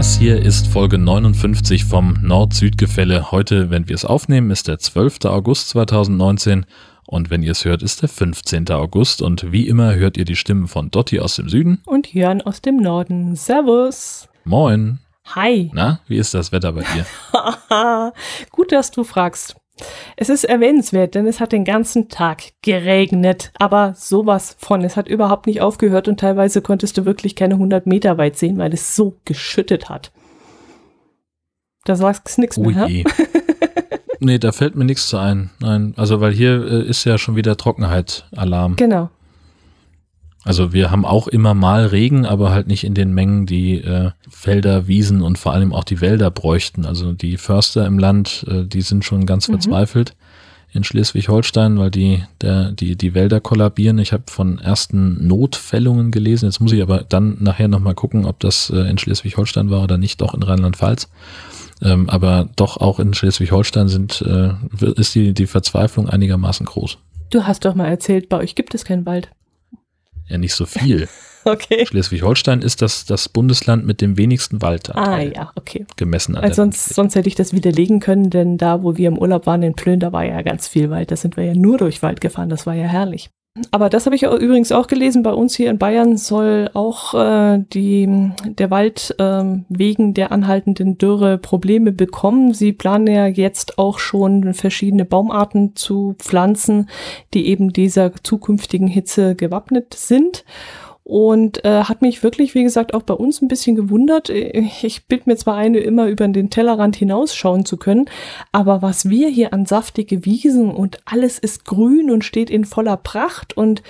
Das hier ist Folge 59 vom Nord-Süd-Gefälle. Heute, wenn wir es aufnehmen, ist der 12. August 2019 und wenn ihr es hört, ist der 15. August und wie immer hört ihr die Stimmen von Dotti aus dem Süden und Jörn aus dem Norden. Servus. Moin. Hi. Na, wie ist das Wetter bei dir? Gut, dass du fragst. Es ist erwähnenswert, denn es hat den ganzen Tag geregnet, aber sowas von. Es hat überhaupt nicht aufgehört und teilweise konntest du wirklich keine 100 Meter weit sehen, weil es so geschüttet hat. Da sagst du nichts oh mehr. Je. nee, da fällt mir nichts zu ein. Nein, also weil hier äh, ist ja schon wieder Trockenheit-Alarm. Genau. Also wir haben auch immer mal Regen, aber halt nicht in den Mengen, die äh, Felder, Wiesen und vor allem auch die Wälder bräuchten. Also die Förster im Land, äh, die sind schon ganz mhm. verzweifelt in Schleswig-Holstein, weil die, der, die, die Wälder kollabieren. Ich habe von ersten Notfällungen gelesen. Jetzt muss ich aber dann nachher nochmal gucken, ob das äh, in Schleswig-Holstein war oder nicht, doch in Rheinland-Pfalz. Ähm, aber doch auch in Schleswig-Holstein sind, äh, ist die, die Verzweiflung einigermaßen groß. Du hast doch mal erzählt, bei euch gibt es keinen Wald. Ja, nicht so viel. okay. Schleswig-Holstein ist das, das Bundesland mit dem wenigsten Waldanteil. Ah, ja, okay. Gemessen an Weil sonst, sonst hätte ich das widerlegen können, denn da, wo wir im Urlaub waren in Plön, da war ja ganz viel Wald. Da sind wir ja nur durch Wald gefahren. Das war ja herrlich. Aber das habe ich übrigens auch gelesen. Bei uns hier in Bayern soll auch äh, die, der Wald äh, wegen der anhaltenden Dürre Probleme bekommen. Sie planen ja jetzt auch schon verschiedene Baumarten zu pflanzen, die eben dieser zukünftigen Hitze gewappnet sind. Und äh, hat mich wirklich, wie gesagt, auch bei uns ein bisschen gewundert. Ich bild mir zwar eine, immer über den Tellerrand hinausschauen zu können, aber was wir hier an saftige Wiesen und alles ist grün und steht in voller Pracht und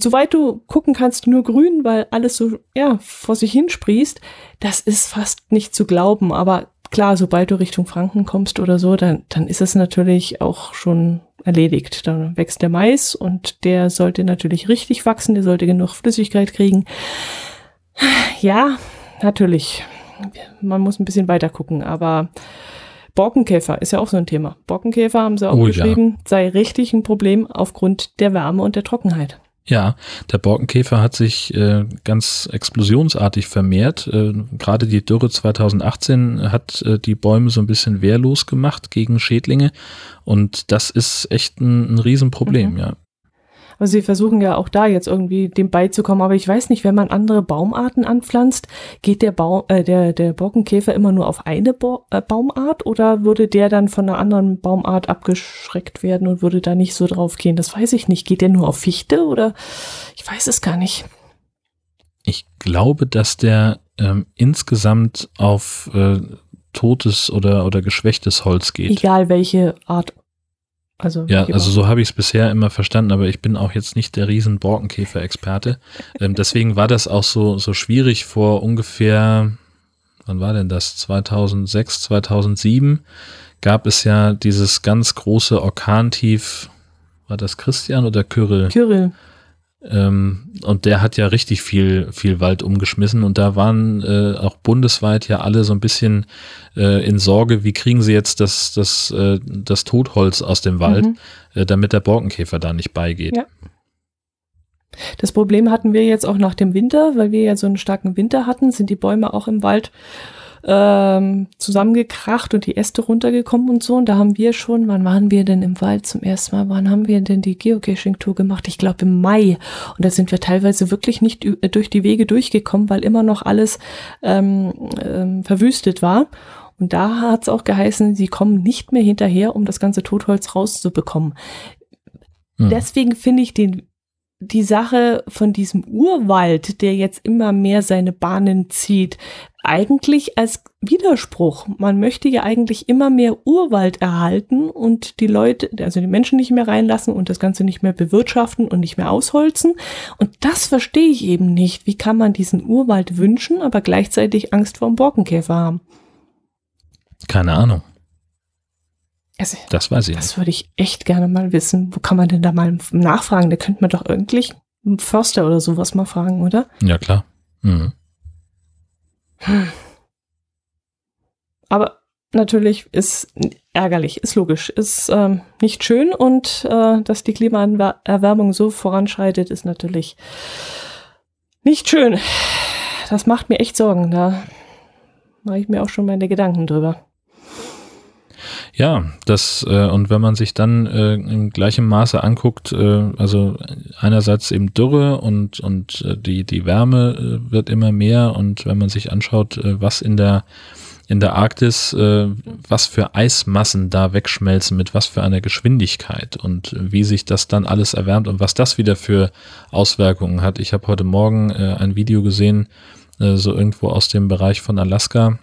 soweit du gucken kannst, nur grün, weil alles so, ja, vor sich hinsprießt, das ist fast nicht zu glauben. Aber klar, sobald du Richtung Franken kommst oder so, dann, dann ist es natürlich auch schon erledigt. Dann wächst der Mais und der sollte natürlich richtig wachsen, der sollte genug Flüssigkeit kriegen. Ja, natürlich. Man muss ein bisschen weiter gucken, aber Borkenkäfer ist ja auch so ein Thema. Borkenkäfer haben sie auch oh, geschrieben, ja. sei richtig ein Problem aufgrund der Wärme und der Trockenheit. Ja, der Borkenkäfer hat sich äh, ganz explosionsartig vermehrt. Äh, Gerade die Dürre 2018 hat äh, die Bäume so ein bisschen wehrlos gemacht gegen Schädlinge. Und das ist echt ein, ein Riesenproblem, mhm. ja. Also sie versuchen ja auch da jetzt irgendwie dem beizukommen, aber ich weiß nicht, wenn man andere Baumarten anpflanzt, geht der, Baum, äh, der, der Borkenkäfer immer nur auf eine Bo äh, Baumart oder würde der dann von einer anderen Baumart abgeschreckt werden und würde da nicht so drauf gehen? Das weiß ich nicht. Geht der nur auf Fichte oder ich weiß es gar nicht. Ich glaube, dass der ähm, insgesamt auf äh, totes oder, oder geschwächtes Holz geht. Egal welche Art also, ja, also so habe ich es bisher immer verstanden, aber ich bin auch jetzt nicht der riesen Borkenkäfer-Experte. ähm, deswegen war das auch so, so schwierig vor ungefähr, wann war denn das? 2006, 2007 gab es ja dieses ganz große Orkantief, war das Christian oder Kyrill? Kyrill. Ähm, und der hat ja richtig viel, viel Wald umgeschmissen und da waren äh, auch bundesweit ja alle so ein bisschen äh, in Sorge, wie kriegen sie jetzt das, das, äh, das Totholz aus dem Wald, mhm. Äh, damit der Borkenkäfer da nicht beigeht. Ja. Das Problem hatten wir jetzt auch nach dem Winter, weil wir ja so einen starken Winter hatten, sind die Bäume auch im Wald ähm, zusammengekracht und die Äste runtergekommen und so. Und da haben wir schon, wann waren wir denn im Wald zum ersten Mal? Wann haben wir denn die Geocaching-Tour gemacht? Ich glaube im Mai. Und da sind wir teilweise wirklich nicht durch die Wege durchgekommen, weil immer noch alles ähm, ähm, verwüstet war. Und da hat es auch geheißen, sie kommen nicht mehr hinterher, um das ganze Totholz rauszubekommen. Hm. Deswegen finde ich den die Sache von diesem Urwald, der jetzt immer mehr seine Bahnen zieht, eigentlich als Widerspruch. Man möchte ja eigentlich immer mehr Urwald erhalten und die Leute, also die Menschen nicht mehr reinlassen und das Ganze nicht mehr bewirtschaften und nicht mehr ausholzen. Und das verstehe ich eben nicht. Wie kann man diesen Urwald wünschen, aber gleichzeitig Angst vor dem Borkenkäfer haben? Keine Ahnung. Also, das weiß ich. Das nicht. würde ich echt gerne mal wissen. Wo kann man denn da mal nachfragen? Da könnte man doch irgendwie einen Förster oder sowas mal fragen, oder? Ja, klar. Mhm. Aber natürlich ist ärgerlich, ist logisch, ist ähm, nicht schön und äh, dass die Klimaerwärmung so voranschreitet, ist natürlich nicht schön. Das macht mir echt Sorgen. Da mache ich mir auch schon meine Gedanken drüber. Ja, das äh, und wenn man sich dann äh, im gleichen Maße anguckt, äh, also einerseits eben Dürre und und äh, die die Wärme äh, wird immer mehr und wenn man sich anschaut, äh, was in der in der Arktis, äh, was für Eismassen da wegschmelzen, mit was für einer Geschwindigkeit und wie sich das dann alles erwärmt und was das wieder für Auswirkungen hat. Ich habe heute Morgen äh, ein Video gesehen, äh, so irgendwo aus dem Bereich von Alaska,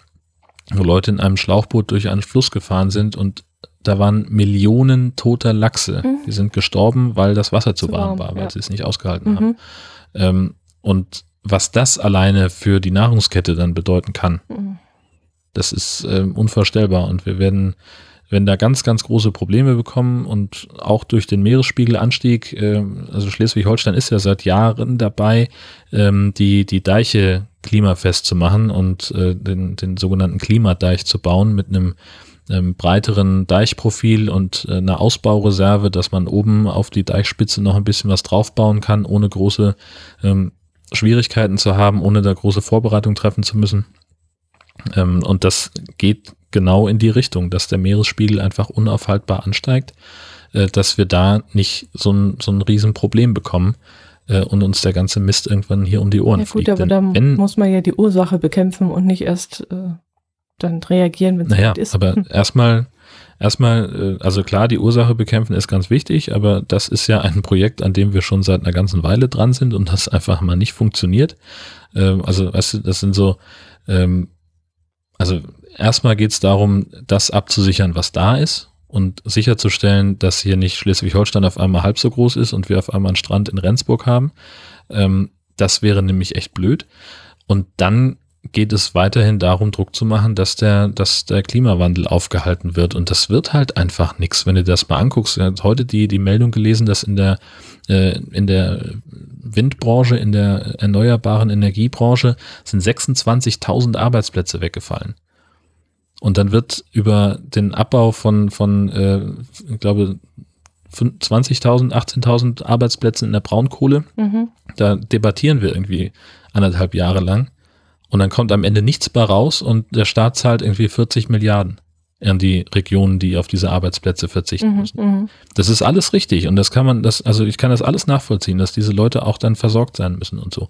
wo Leute in einem Schlauchboot durch einen Fluss gefahren sind und da waren Millionen toter Lachse. Mhm. Die sind gestorben, weil das Wasser zu, zu warm, war, weil ja. sie es nicht ausgehalten mhm. haben. Ähm, und was das alleine für die Nahrungskette dann bedeuten kann, mhm. das ist äh, unvorstellbar. Und wir werden, werden da ganz, ganz große Probleme bekommen und auch durch den Meeresspiegelanstieg, äh, also Schleswig-Holstein ist ja seit Jahren dabei, ähm, die, die Deiche klimafest zu machen und äh, den, den sogenannten Klimadeich zu bauen mit einem ähm, breiteren Deichprofil und äh, einer Ausbaureserve, dass man oben auf die Deichspitze noch ein bisschen was draufbauen kann, ohne große ähm, Schwierigkeiten zu haben, ohne da große Vorbereitung treffen zu müssen. Ähm, und das geht genau in die Richtung, dass der Meeresspiegel einfach unaufhaltbar ansteigt, äh, dass wir da nicht so ein, so ein Riesenproblem bekommen äh, und uns der ganze Mist irgendwann hier um die Ohren ja, gut, fliegt. aber da muss man ja die Ursache bekämpfen und nicht erst äh, dann reagieren, wenn es naja, ist. Aber erstmal, erstmal, äh, also klar, die Ursache bekämpfen ist ganz wichtig, aber das ist ja ein Projekt, an dem wir schon seit einer ganzen Weile dran sind und das einfach mal nicht funktioniert. Ähm, also, weißt du, das sind so, ähm, also erstmal geht es darum, das abzusichern, was da ist und sicherzustellen, dass hier nicht Schleswig-Holstein auf einmal halb so groß ist und wir auf einmal einen Strand in Rendsburg haben. Ähm, das wäre nämlich echt blöd. Und dann geht es weiterhin darum, Druck zu machen, dass der, dass der Klimawandel aufgehalten wird. Und das wird halt einfach nichts, wenn du das mal anguckst. Ich habe heute die, die Meldung gelesen, dass in der, äh, in der Windbranche, in der erneuerbaren Energiebranche sind 26.000 Arbeitsplätze weggefallen. Und dann wird über den Abbau von, von äh, ich glaube, 20.000, 18.000 Arbeitsplätzen in der Braunkohle. Mhm. Da debattieren wir irgendwie anderthalb Jahre lang. Und dann kommt am Ende nichts mehr raus und der Staat zahlt irgendwie 40 Milliarden an die Regionen, die auf diese Arbeitsplätze verzichten mhm, müssen. Mhm. Das ist alles richtig und das kann man, das, also ich kann das alles nachvollziehen, dass diese Leute auch dann versorgt sein müssen und so.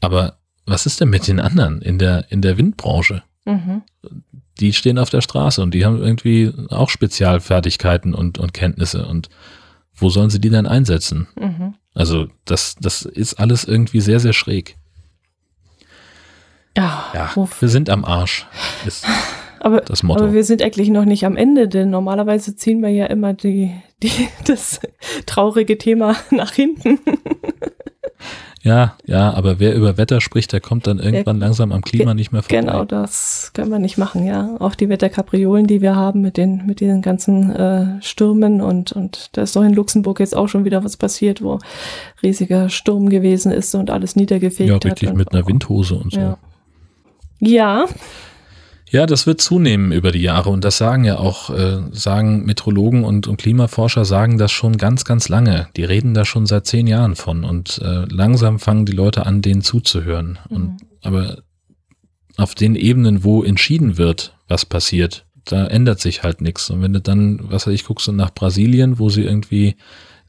Aber was ist denn mit den anderen in der, in der Windbranche? Mhm die stehen auf der Straße und die haben irgendwie auch Spezialfertigkeiten und, und Kenntnisse und wo sollen sie die dann einsetzen? Mhm. Also das, das ist alles irgendwie sehr, sehr schräg. Ja, ja wir sind am Arsch, ist aber, das Motto. Aber wir sind eigentlich noch nicht am Ende, denn normalerweise ziehen wir ja immer die, die, das traurige Thema nach hinten. Ja, ja, aber wer über Wetter spricht, der kommt dann irgendwann der, langsam am Klima nicht mehr vorbei. Genau, das können wir nicht machen, ja. Auch die Wetterkapriolen, die wir haben mit den, mit diesen ganzen äh, Stürmen und, und da ist doch in Luxemburg jetzt auch schon wieder was passiert, wo riesiger Sturm gewesen ist und alles niedergefegt hat. Ja, richtig, mit einer Windhose und so. Ja. ja. Ja, das wird zunehmen über die Jahre und das sagen ja auch, äh, sagen Metrologen und, und Klimaforscher sagen das schon ganz, ganz lange. Die reden da schon seit zehn Jahren von und äh, langsam fangen die Leute an, denen zuzuhören. Mhm. Und, aber auf den Ebenen, wo entschieden wird, was passiert, da ändert sich halt nichts. Und wenn du dann, was weiß ich, guckst du nach Brasilien, wo sie irgendwie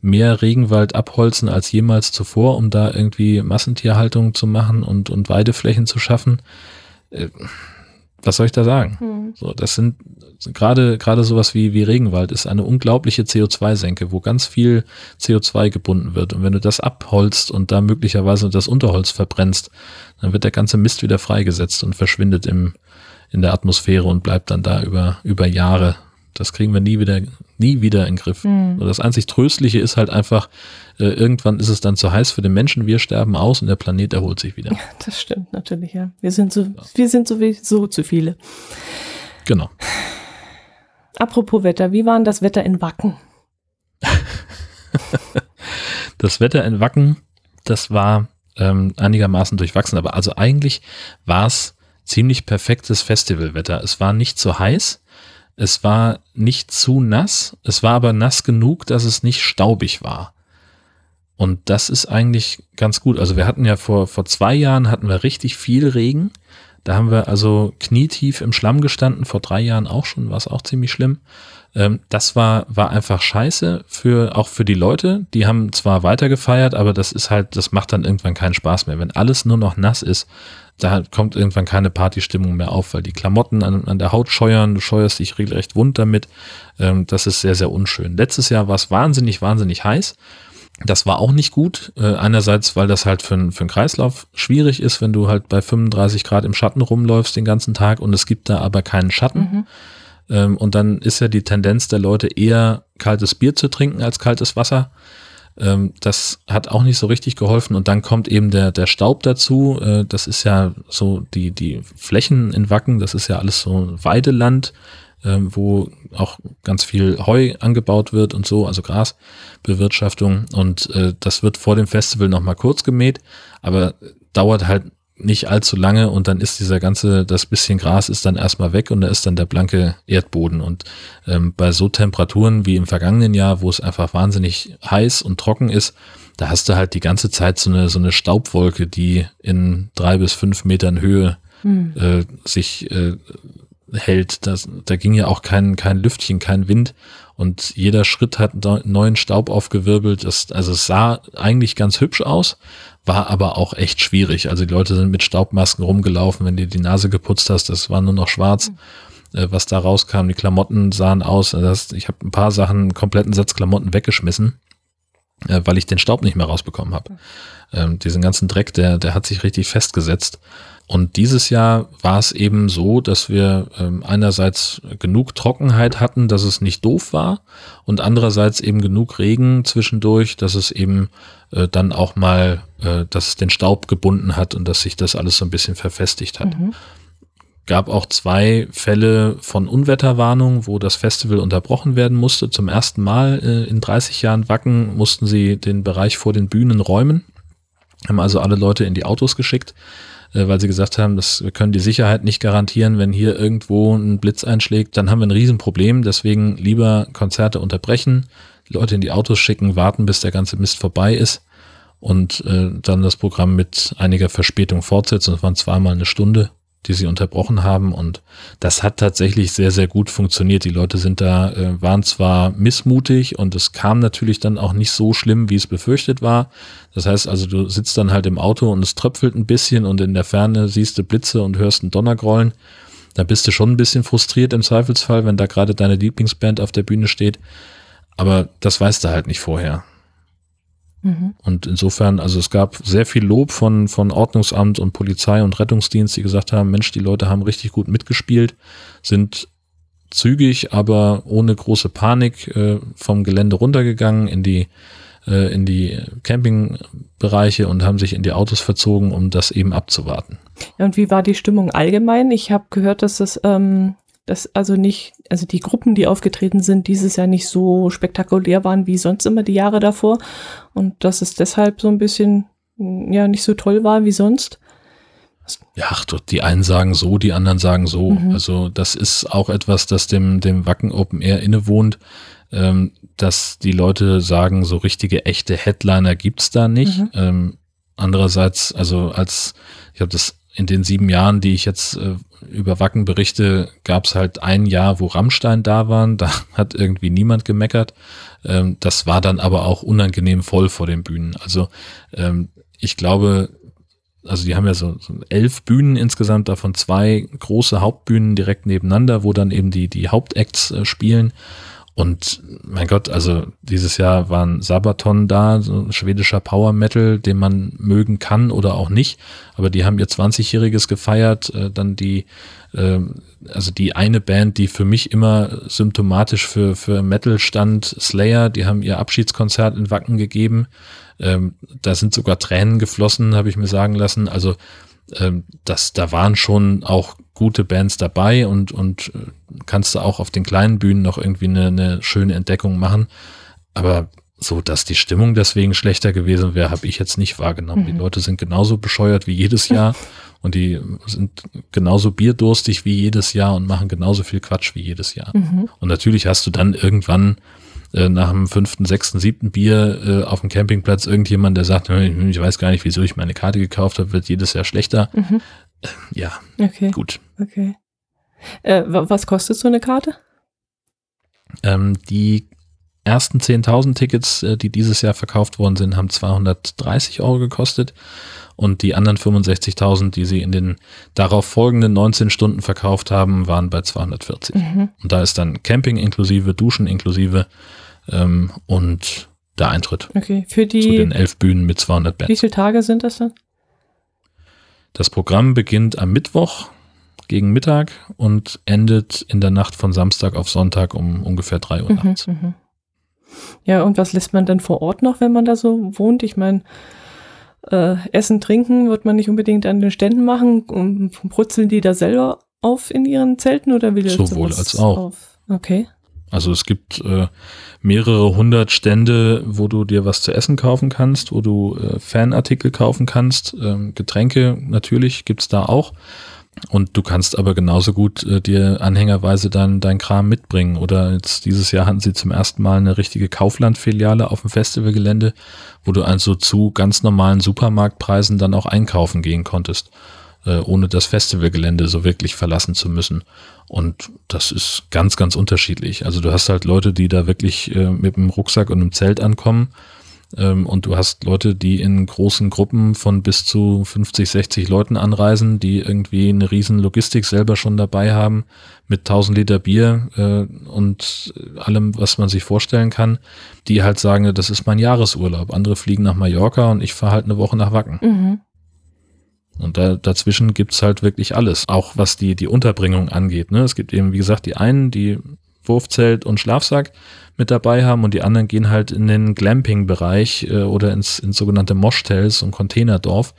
mehr Regenwald abholzen als jemals zuvor, um da irgendwie Massentierhaltung zu machen und, und Weideflächen zu schaffen, äh, was soll ich da sagen? Hm. So, das sind gerade gerade sowas wie wie Regenwald ist eine unglaubliche CO2-Senke, wo ganz viel CO2 gebunden wird. Und wenn du das abholzt und da möglicherweise das Unterholz verbrennst, dann wird der ganze Mist wieder freigesetzt und verschwindet im in der Atmosphäre und bleibt dann da über über Jahre das kriegen wir nie wieder, nie wieder in den Griff. Mhm. Das einzig Tröstliche ist halt einfach, äh, irgendwann ist es dann zu heiß für den Menschen, wir sterben aus und der Planet erholt sich wieder. Das stimmt natürlich, ja. Wir sind so, ja. wir sind sowieso zu viele. Genau. Apropos Wetter, wie war denn das Wetter in Wacken? das Wetter in Wacken, das war ähm, einigermaßen durchwachsen, aber also eigentlich war es ziemlich perfektes Festivalwetter. Es war nicht zu heiß, es war nicht zu nass, es war aber nass genug, dass es nicht staubig war. Und das ist eigentlich ganz gut. Also wir hatten ja vor, vor zwei Jahren hatten wir richtig viel Regen. Da haben wir also knietief im Schlamm gestanden, vor drei Jahren auch schon, war es auch ziemlich schlimm. Ähm, das war, war einfach scheiße für, auch für die Leute. Die haben zwar weiter gefeiert, aber das ist halt, das macht dann irgendwann keinen Spaß mehr. Wenn alles nur noch nass ist, da kommt irgendwann keine Partystimmung mehr auf, weil die Klamotten an, an der Haut scheuern, du scheuerst dich regelrecht wund damit. Ähm, das ist sehr, sehr unschön. Letztes Jahr war es wahnsinnig, wahnsinnig heiß. Das war auch nicht gut. Äh, einerseits, weil das halt für, für einen Kreislauf schwierig ist, wenn du halt bei 35 Grad im Schatten rumläufst den ganzen Tag und es gibt da aber keinen Schatten. Mhm. Ähm, und dann ist ja die Tendenz der Leute eher kaltes Bier zu trinken als kaltes Wasser. Ähm, das hat auch nicht so richtig geholfen. Und dann kommt eben der, der Staub dazu. Äh, das ist ja so die, die Flächen in Wacken, das ist ja alles so Weideland, äh, wo auch ganz viel Heu angebaut wird und so, also Grasbewirtschaftung. Und äh, das wird vor dem Festival nochmal kurz gemäht, aber dauert halt nicht allzu lange und dann ist dieser ganze, das bisschen Gras ist dann erstmal weg und da ist dann der blanke Erdboden. Und ähm, bei so Temperaturen wie im vergangenen Jahr, wo es einfach wahnsinnig heiß und trocken ist, da hast du halt die ganze Zeit so eine, so eine Staubwolke, die in drei bis fünf Metern Höhe hm. äh, sich äh, hält. Das, da ging ja auch kein, kein Lüftchen, kein Wind und jeder Schritt hat neuen Staub aufgewirbelt. Das, also es sah eigentlich ganz hübsch aus, war aber auch echt schwierig. Also die Leute sind mit Staubmasken rumgelaufen, wenn du die Nase geputzt hast, das war nur noch schwarz, mhm. äh, was da rauskam. Die Klamotten sahen aus. Also das, ich habe ein paar Sachen, einen kompletten Satz Klamotten weggeschmissen, äh, weil ich den Staub nicht mehr rausbekommen habe. Ähm, diesen ganzen Dreck, der, der hat sich richtig festgesetzt. Und dieses Jahr war es eben so, dass wir ähm, einerseits genug Trockenheit hatten, dass es nicht doof war und andererseits eben genug Regen zwischendurch, dass es eben äh, dann auch mal, äh, dass es den Staub gebunden hat und dass sich das alles so ein bisschen verfestigt hat. Mhm. Gab auch zwei Fälle von Unwetterwarnung, wo das Festival unterbrochen werden musste. Zum ersten Mal äh, in 30 Jahren Wacken mussten sie den Bereich vor den Bühnen räumen, haben also alle Leute in die Autos geschickt äh, weil sie gesagt haben, wir können die Sicherheit nicht garantieren, wenn hier irgendwo ein Blitz einschlägt, dann haben wir ein Riesenproblem. Deswegen lieber Konzerte unterbrechen, Leute in die Autos schicken, warten, bis der ganze Mist vorbei ist und äh, dann das Programm mit einiger Verspätung fortsetzen. Das waren zweimal eine Stunde die sie unterbrochen haben. Und das hat tatsächlich sehr, sehr gut funktioniert. Die Leute sind da, äh, waren zwar missmutig und es kam natürlich dann auch nicht so schlimm, wie es befürchtet war. Das heißt also, du sitzt dann halt im Auto und es tröpfelt ein bisschen und in der Ferne siehst du Blitze und hörst einen Donnergrollen. Da bist du schon ein bisschen frustriert im Zweifelsfall, wenn da gerade deine Lieblingsband auf der Bühne steht. Aber das weißt du halt nicht vorher. Mhm. Und insofern, also es gab sehr viel Lob von, von Ordnungsamt und Polizei und Rettungsdienst, die gesagt haben, Mensch, die Leute haben richtig gut mitgespielt, sind zügig, aber ohne große Panik äh, vom Gelände runtergegangen in die äh, in die Campingbereiche und haben sich in die Autos verzogen, um das eben abzuwarten. Ja, und wie war die Stimmung allgemein? Ich habe gehört, dass das ähm, dass also nicht, also die Gruppen, die aufgetreten sind, dieses Jahr nicht so spektakulär waren wie sonst immer die Jahre davor und dass es deshalb so ein bisschen, ja, nicht so toll war wie sonst. Ja, ach, die einen sagen so, die anderen sagen so. Mhm. Also das ist auch etwas, das dem, dem Wacken Open Air innewohnt, ähm, dass die Leute sagen, so richtige echte Headliner gibt's da nicht. Mhm. Ähm, andererseits, also als, ich habe das in den sieben Jahren, die ich jetzt äh, über Wacken berichte, gab es halt ein Jahr, wo Rammstein da waren. Da hat irgendwie niemand gemeckert. Ähm, das war dann aber auch unangenehm voll vor den Bühnen. Also ähm, ich glaube, also die haben ja so, so elf Bühnen insgesamt, davon zwei große Hauptbühnen direkt nebeneinander, wo dann eben die, die Hauptacts äh, spielen. Und mein Gott, also dieses Jahr waren Sabaton da, so ein schwedischer Power Metal, den man mögen kann oder auch nicht. Aber die haben ihr 20-jähriges gefeiert. Äh, dann die, äh, also die eine Band, die für mich immer symptomatisch für, für Metal stand, Slayer, die haben ihr Abschiedskonzert in Wacken gegeben. Ähm, da sind sogar Tränen geflossen, habe ich mir sagen lassen. Also ähm, das, da waren schon auch gute Bands dabei und, und äh, kannst du auch auf den kleinen Bühnen noch irgendwie eine, eine schöne Entdeckung machen. Aber so, dass die Stimmung deswegen schlechter gewesen wäre, habe ich jetzt nicht wahrgenommen. Mhm. Die Leute sind genauso bescheuert wie jedes Jahr und die sind genauso bierdurstig wie jedes Jahr und machen genauso viel Quatsch wie jedes Jahr. Mhm. Und natürlich hast du dann irgendwann äh, nach dem fünften, sechsten, siebten Bier äh, auf dem Campingplatz irgendjemand, der sagt, ich weiß gar nicht, wieso ich meine Karte gekauft habe, wird jedes Jahr schlechter. Mhm. Ja, Okay, gut. okay. Äh, wa- was kostet so eine Karte? Ähm, die ersten 10.000 Tickets, äh, die dieses Jahr verkauft worden sind, haben 230 Euro gekostet und die anderen 65.000, die sie in den darauf folgenden 19 Stunden verkauft haben, waren bei 240. Mhm. Und da ist dann Camping inklusive, Duschen inklusive ähm, und der Eintritt Okay, für zu den die, elf Bühnen mit 200 wie Bands. viele Tage sind das dann? Das Programm beginnt am Mittwoch gegen Mittag und endet in der Nacht von Samstag auf Sonntag um ungefähr 3 Uhr Mhm, nachts. mhm. Ja, und was lässt man denn vor Ort noch, wenn man da so wohnt? Ich meine, äh, Essen, Trinken wird man nicht unbedingt an den Ständen machen. Um, brutzeln die da selber auf in ihren Zelten oder wie läuft Sowohl als auch. Auf? Okay. Also es gibt äh, mehrere hundert Stände, wo du dir was zu essen kaufen kannst, wo du äh, Fanartikel kaufen kannst. Ähm, Getränke natürlich gibt's da auch. Und du kannst aber genauso gut äh, dir anhängerweise dann dein Kram mitbringen. Oder jetzt dieses Jahr hatten sie zum ersten Mal eine richtige Kaufland-Filiale auf dem Festivalgelände, wo du also zu ganz normalen Supermarktpreisen dann auch einkaufen gehen konntest, äh, ohne das Festivalgelände so wirklich verlassen zu müssen. Und das ist ganz, ganz unterschiedlich. Also du hast halt Leute, die da wirklich äh, mit dem Rucksack und einem Zelt ankommen. Ähm, und du hast Leute, die in großen Gruppen von bis zu 50, 60 Leuten anreisen, die irgendwie eine riesen Logistik selber schon dabei haben, mit 1000 Liter Bier äh, und allem, was man sich vorstellen kann, die halt sagen, das ist mein Jahresurlaub. Andere fliegen nach Mallorca und ich fahre halt eine Woche nach Wacken. Mhm. Und da, dazwischen gibt's halt wirklich alles, auch was die, die Unterbringung angeht. Ne? Es gibt eben, wie gesagt, die einen, die Wurfzelt und Schlafsack mit dabei haben und die anderen gehen halt in den Glamping-Bereich äh, oder ins, ins sogenannte Moschtells und Containerdorf,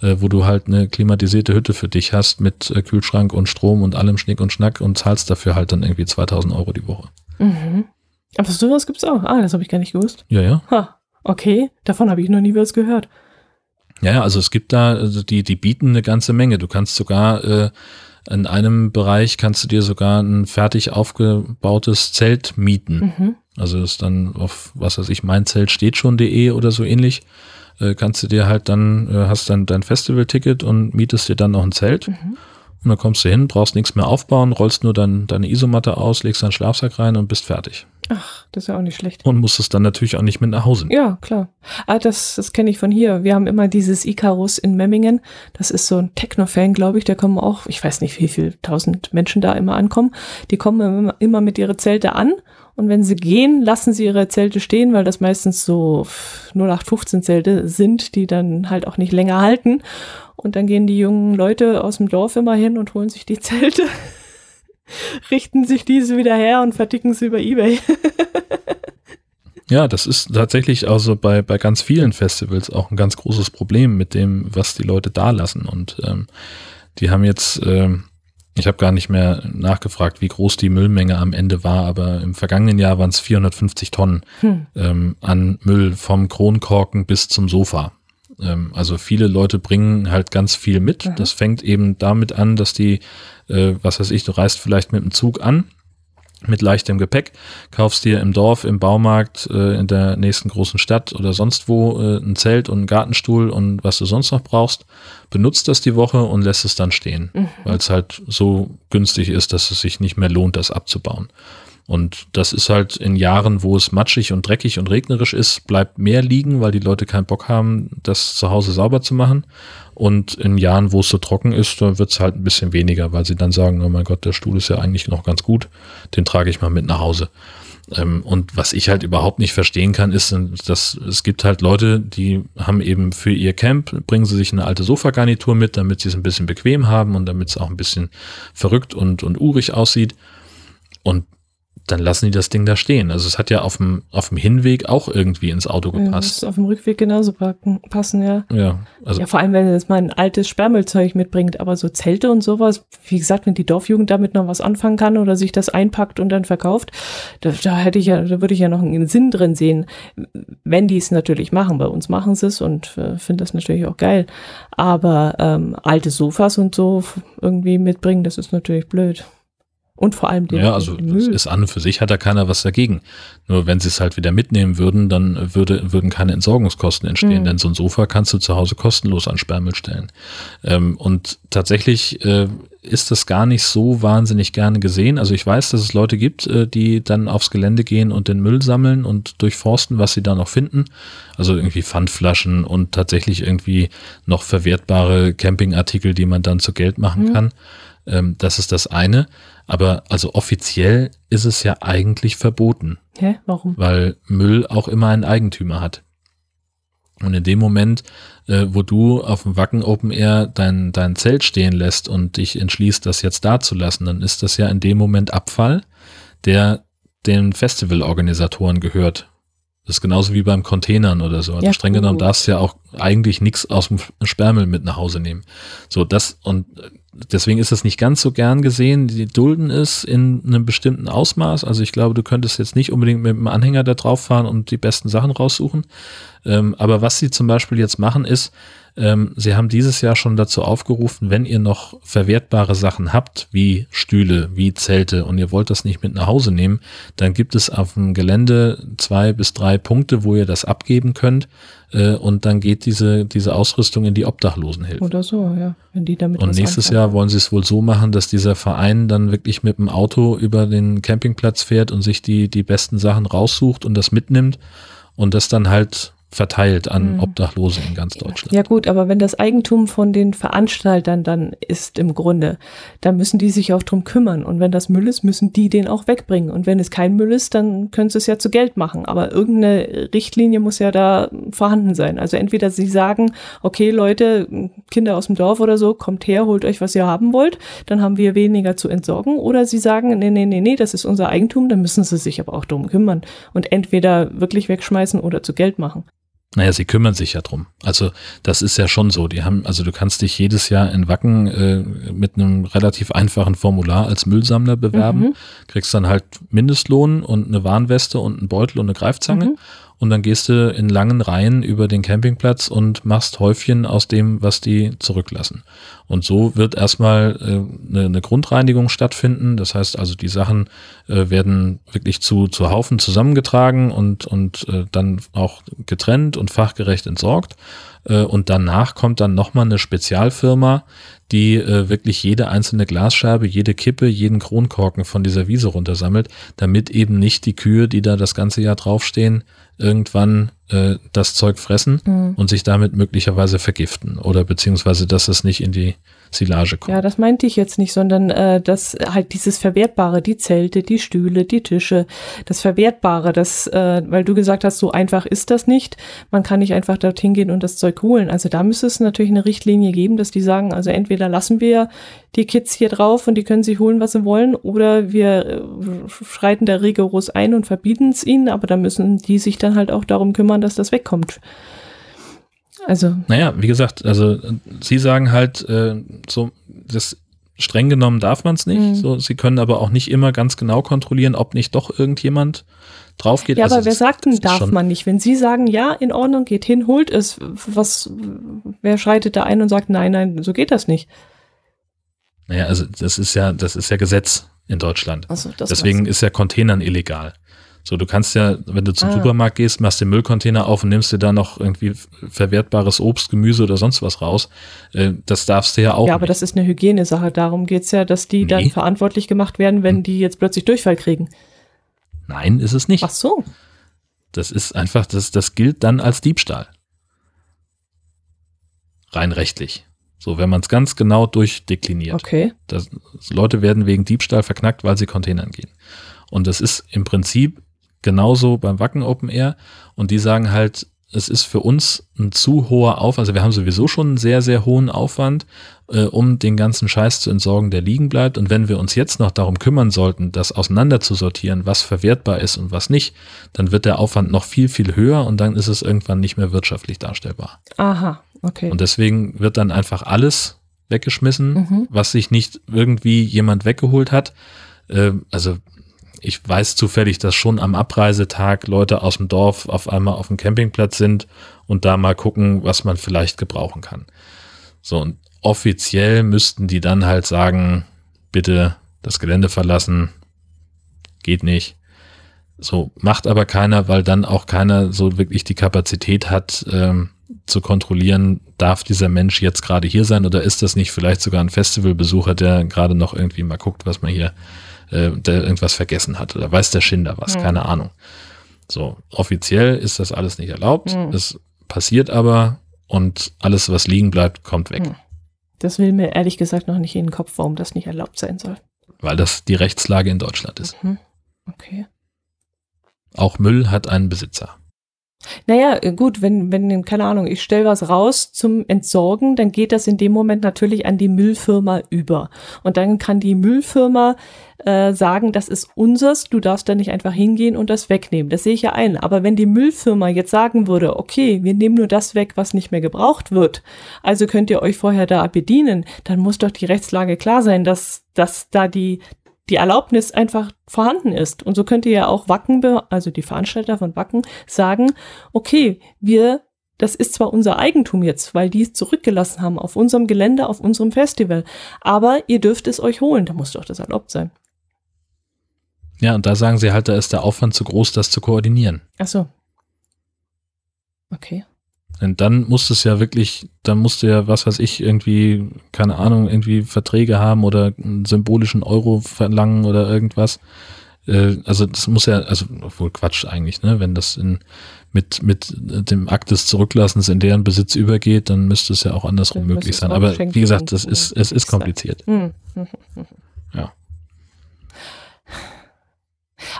äh, wo du halt eine klimatisierte Hütte für dich hast mit äh, Kühlschrank und Strom und allem Schnick und Schnack und zahlst dafür halt dann irgendwie 2000 Euro die Woche. Mhm. Aber sowas gibt's auch. Ah, das habe ich gar nicht gewusst. Ja, ja. Ha, okay. Davon habe ich noch nie was gehört. Ja, also es gibt da, also die, die bieten eine ganze Menge. Du kannst sogar äh, in einem Bereich kannst du dir sogar ein fertig aufgebautes Zelt mieten. Mhm. Also das ist dann auf, was weiß ich, mein Zelt steht schon.de oder so ähnlich. Äh, kannst du dir halt dann, äh, hast dann dein Festivalticket und mietest dir dann noch ein Zelt. Mhm. Und dann kommst du hin, brauchst nichts mehr aufbauen, rollst nur dann deine Isomatte aus, legst deinen Schlafsack rein und bist fertig. Ach, das ist ja auch nicht schlecht. Und musst es dann natürlich auch nicht mit nach Hause nehmen. Ja, klar. Ah, das, das kenne ich von hier. Wir haben immer dieses Icarus in Memmingen. Das ist so ein Techno-Fan, glaube ich. Da kommen auch, ich weiß nicht, wie viel tausend Menschen da immer ankommen. Die kommen immer, immer mit ihre Zelte an. Und wenn sie gehen, lassen sie ihre Zelte stehen, weil das meistens so 0815 Zelte sind, die dann halt auch nicht länger halten. Und dann gehen die jungen Leute aus dem Dorf immer hin und holen sich die Zelte, richten sich diese wieder her und verticken sie über Ebay. Ja, das ist tatsächlich also bei, bei ganz vielen Festivals auch ein ganz großes Problem mit dem, was die Leute da lassen. Und ähm, die haben jetzt, ähm, ich habe gar nicht mehr nachgefragt, wie groß die Müllmenge am Ende war, aber im vergangenen Jahr waren es 450 Tonnen Hm. ähm, an Müll vom Kronkorken bis zum Sofa. Ähm, also viele Leute bringen halt ganz viel mit. Mhm. Das fängt eben damit an, dass die, äh, was weiß ich, du reist vielleicht mit dem Zug an, mit leichtem Gepäck, kaufst dir im Dorf, im Baumarkt, äh, in der nächsten großen Stadt oder sonst wo äh, ein Zelt und einen Gartenstuhl und was du sonst noch brauchst, benutzt das die Woche und lässt es dann stehen, Mhm. weil es halt so günstig ist, dass es sich nicht mehr lohnt, das abzubauen. Und das ist halt in Jahren, wo es matschig und dreckig und regnerisch ist, bleibt mehr liegen, weil die Leute keinen Bock haben, das zu Hause sauber zu machen. Und in Jahren, wo es so trocken ist, da wird es halt ein bisschen weniger, weil sie dann sagen, oh mein Gott, der Stuhl ist ja eigentlich noch ganz gut, den trage ich mal mit nach Hause. Ähm, und was ich halt überhaupt nicht verstehen kann, ist, dass es gibt halt Leute, die haben eben für ihr Camp, bringen sie sich eine alte Sofagarnitur mit, damit sie es ein bisschen bequem haben und damit es auch ein bisschen verrückt und, und urig aussieht. Und dann lassen die das Ding da stehen. Also es hat ja auf dem, auf dem Hinweg auch irgendwie ins Auto Ja, gepasst. muss auf dem Rückweg genauso packen, passen, ja. Ja, also ja, vor allem, wenn jetzt mal ein altes Sperrmüllzeug mitbringt, aber so Zelte und sowas, wie gesagt, wenn die Dorfjugend damit noch was anfangen kann oder sich das einpackt und dann verkauft, da, da hätte ich ja, da würde ich ja noch einen Sinn drin sehen, wenn die es natürlich machen. Bei uns machen sie es und äh, finde das natürlich auch geil. Aber ähm, alte Sofas und so irgendwie mitbringen, das ist natürlich blöd. Und vor allem den, ja, also Müll. ist an und für sich hat da keiner was dagegen. Nur wenn sie es halt wieder mitnehmen würden, dann würde, würden keine Entsorgungskosten entstehen, mhm. denn so ein Sofa kannst du zu Hause kostenlos an Sperrmüll stellen. Ähm, und tatsächlich äh, ist das gar nicht so wahnsinnig gerne gesehen. Also ich weiß, dass es Leute gibt, äh, die dann aufs Gelände gehen und den Müll sammeln und durchforsten, was sie da noch finden. Also irgendwie Pfandflaschen und tatsächlich irgendwie noch verwertbare Campingartikel, die man dann zu Geld machen mhm. kann. Ähm, das ist das eine. Aber also offiziell ist es ja eigentlich verboten. Hä? Warum? Weil Müll auch immer einen Eigentümer hat. Und in dem Moment, äh, wo du auf dem Wacken Open Air dein, dein Zelt stehen lässt und dich entschließt, das jetzt da zu lassen, dann ist das ja in dem Moment Abfall, der den Festivalorganisatoren gehört. Das ist genauso wie beim Containern oder so. Also ja, streng genommen darfst du ja auch eigentlich nichts aus dem Sperrmüll mit nach Hause nehmen. So, das und deswegen ist es nicht ganz so gern gesehen. Die dulden es in einem bestimmten Ausmaß. Also ich glaube, du könntest jetzt nicht unbedingt mit dem Anhänger da drauf fahren und die besten Sachen raussuchen. Ähm, aber was sie zum Beispiel jetzt machen ist, ähm, sie haben dieses Jahr schon dazu aufgerufen, wenn ihr noch verwertbare Sachen habt, wie Stühle, wie Zelte und ihr wollt das nicht mit nach Hause nehmen, dann gibt es auf dem Gelände zwei bis drei Punkte, wo ihr das abgeben könnt äh, und dann geht diese, diese Ausrüstung in die Obdachlosenhilfe. Oder so, ja. Wenn die damit und nächstes anfangen. Jahr wollen sie es wohl so machen, dass dieser Verein dann wirklich mit dem Auto über den Campingplatz fährt und sich die, die besten Sachen raussucht und das mitnimmt und das dann halt verteilt an mhm. Obdachlose in ganz Deutschland. Ja gut, aber wenn das Eigentum von den Veranstaltern dann ist im Grunde, dann müssen die sich auch drum kümmern. Und wenn das Müll ist, müssen die den auch wegbringen. Und wenn es kein Müll ist, dann können sie es ja zu Geld machen. Aber irgendeine Richtlinie muss ja da vorhanden sein. Also entweder sie sagen, okay Leute, Kinder aus dem Dorf oder so, kommt her, holt euch, was ihr haben wollt, dann haben wir weniger zu entsorgen. Oder sie sagen, nee, nee, nee, nee, das ist unser Eigentum, dann müssen sie sich aber auch drum kümmern. Und entweder wirklich wegschmeißen oder zu Geld machen. Naja, sie kümmern sich ja drum. Also das ist ja schon so. Die haben, also du kannst dich jedes Jahr in Wacken äh, mit einem relativ einfachen Formular als Müllsammler bewerben, mhm. kriegst dann halt Mindestlohn und eine Warnweste und einen Beutel und eine Greifzange. Mhm und dann gehst du in langen Reihen über den Campingplatz und machst Häufchen aus dem, was die zurücklassen. Und so wird erstmal äh, eine, eine Grundreinigung stattfinden. Das heißt also, die Sachen äh, werden wirklich zu, zu Haufen zusammengetragen und, und äh, dann auch getrennt und fachgerecht entsorgt. Äh, und danach kommt dann nochmal eine Spezialfirma, die äh, wirklich jede einzelne Glasscherbe, jede Kippe, jeden Kronkorken von dieser Wiese runtersammelt, damit eben nicht die Kühe, die da das ganze Jahr draufstehen, irgendwann äh, das Zeug fressen mhm. und sich damit möglicherweise vergiften oder beziehungsweise, dass es nicht in die Silage kommt. Ja, das meinte ich jetzt nicht, sondern äh, dass halt dieses Verwertbare, die Zelte, die Stühle, die Tische, das Verwertbare, das, äh, weil du gesagt hast, so einfach ist das nicht. Man kann nicht einfach dorthin gehen und das Zeug holen. Also da müsste es natürlich eine Richtlinie geben, dass die sagen, also entweder lassen wir die Kids hier drauf und die können sich holen, was sie wollen, oder wir äh, schreiten da rigoros ein und verbieten es ihnen, aber da müssen die sich dann halt auch darum kümmern, dass das wegkommt. Also. Naja, wie gesagt, also sie sagen halt, äh, so, das streng genommen darf man es nicht. Mhm. So, sie können aber auch nicht immer ganz genau kontrollieren, ob nicht doch irgendjemand drauf geht. Ja, also aber wer sagt denn, darf man nicht? Wenn Sie sagen, ja, in Ordnung, geht hin, holt es, was, wer schreitet da ein und sagt, nein, nein, so geht das nicht? Naja, also das ist ja, das ist ja Gesetz in Deutschland. Also, Deswegen ist ja Containern illegal. So, du kannst ja, wenn du zum ah. Supermarkt gehst, machst den Müllcontainer auf und nimmst dir da noch irgendwie verwertbares Obst, Gemüse oder sonst was raus. Äh, das darfst du ja auch. Ja, aber nicht. das ist eine Hygienesache. Darum geht's ja, dass die nee. dann verantwortlich gemacht werden, wenn hm. die jetzt plötzlich Durchfall kriegen. Nein, ist es nicht. Ach so. Das ist einfach, das, das gilt dann als Diebstahl. Rein rechtlich. So, wenn man es ganz genau durchdekliniert. Okay. Das, Leute werden wegen Diebstahl verknackt, weil sie Containern gehen. Und das ist im Prinzip genauso beim Wacken Open Air und die sagen halt, es ist für uns ein zu hoher Aufwand, also wir haben sowieso schon einen sehr, sehr hohen Aufwand, äh, um den ganzen Scheiß zu entsorgen, der liegen bleibt. Und wenn wir uns jetzt noch darum kümmern sollten, das auseinander zu sortieren, was verwertbar ist und was nicht, dann wird der Aufwand noch viel, viel höher und dann ist es irgendwann nicht mehr wirtschaftlich darstellbar. Aha, okay. Und deswegen wird dann einfach alles weggeschmissen, mhm. was sich nicht irgendwie jemand weggeholt hat. Äh, also ich weiß zufällig, dass schon am Abreisetag Leute aus dem Dorf auf einmal auf dem Campingplatz sind und da mal gucken, was man vielleicht gebrauchen kann. So, und offiziell müssten die dann halt sagen, bitte das Gelände verlassen, geht nicht. So macht aber keiner, weil dann auch keiner so wirklich die Kapazität hat, ähm, zu kontrollieren, darf dieser Mensch jetzt gerade hier sein oder ist das nicht vielleicht sogar ein Festivalbesucher, der gerade noch irgendwie mal guckt, was man hier, äh, der irgendwas vergessen hat oder weiß der Schinder was, mhm. keine Ahnung. So, offiziell ist das alles nicht erlaubt. Mhm. Es passiert aber und alles, was liegen bleibt, kommt weg. Das will mir ehrlich gesagt noch nicht in den Kopf, warum das nicht erlaubt sein soll. Weil das die Rechtslage in Deutschland ist. Mhm. Okay. Auch Müll hat einen Besitzer. Naja, gut, wenn, wenn, keine Ahnung, ich stelle was raus zum Entsorgen, dann geht das in dem Moment natürlich an die Müllfirma über. Und dann kann die Müllfirma äh, sagen, das ist unseres, du darfst da nicht einfach hingehen und das wegnehmen. Das sehe ich ja ein. Aber wenn die Müllfirma jetzt sagen würde, okay, wir nehmen nur das weg, was nicht mehr gebraucht wird, also könnt ihr euch vorher da bedienen, dann muss doch die Rechtslage klar sein, dass, dass da die, die Erlaubnis einfach vorhanden ist. Und so könnte ja auch Wacken, also die Veranstalter von Wacken, sagen, okay, wir, das ist zwar unser Eigentum jetzt, weil die es zurückgelassen haben auf unserem Gelände, auf unserem Festival, aber ihr dürft es euch holen, da muss doch das erlaubt sein. Ja, und da sagen sie halt, da ist der Aufwand zu groß, das zu koordinieren. Ach so. Okay. Denn dann muss es ja wirklich, dann musst du ja, was weiß ich, irgendwie, keine Ahnung, irgendwie Verträge haben oder einen symbolischen Euro verlangen oder irgendwas. Äh, also das muss ja, also wohl Quatsch eigentlich, ne? Wenn das in, mit, mit dem Akt des Zurücklassens in deren Besitz übergeht, dann müsste es ja auch andersrum möglich sein. Aber wie gesagt, das ist, es ist kompliziert. Hm. Ja.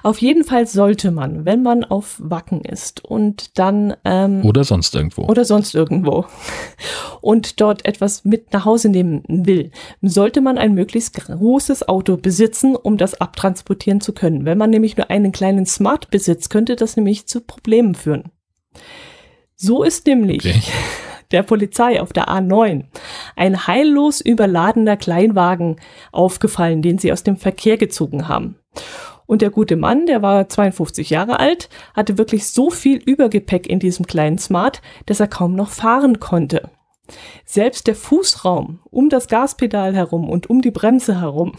Auf jeden Fall sollte man, wenn man auf Wacken ist und dann ähm, oder sonst irgendwo oder sonst irgendwo und dort etwas mit nach Hause nehmen will, sollte man ein möglichst großes Auto besitzen, um das abtransportieren zu können. Wenn man nämlich nur einen kleinen Smart besitzt, könnte das nämlich zu Problemen führen. So ist nämlich okay. der Polizei auf der A9 ein heillos überladener Kleinwagen aufgefallen, den sie aus dem Verkehr gezogen haben. Und der gute Mann, der war 52 Jahre alt, hatte wirklich so viel Übergepäck in diesem kleinen Smart, dass er kaum noch fahren konnte. Selbst der Fußraum um das Gaspedal herum und um die Bremse herum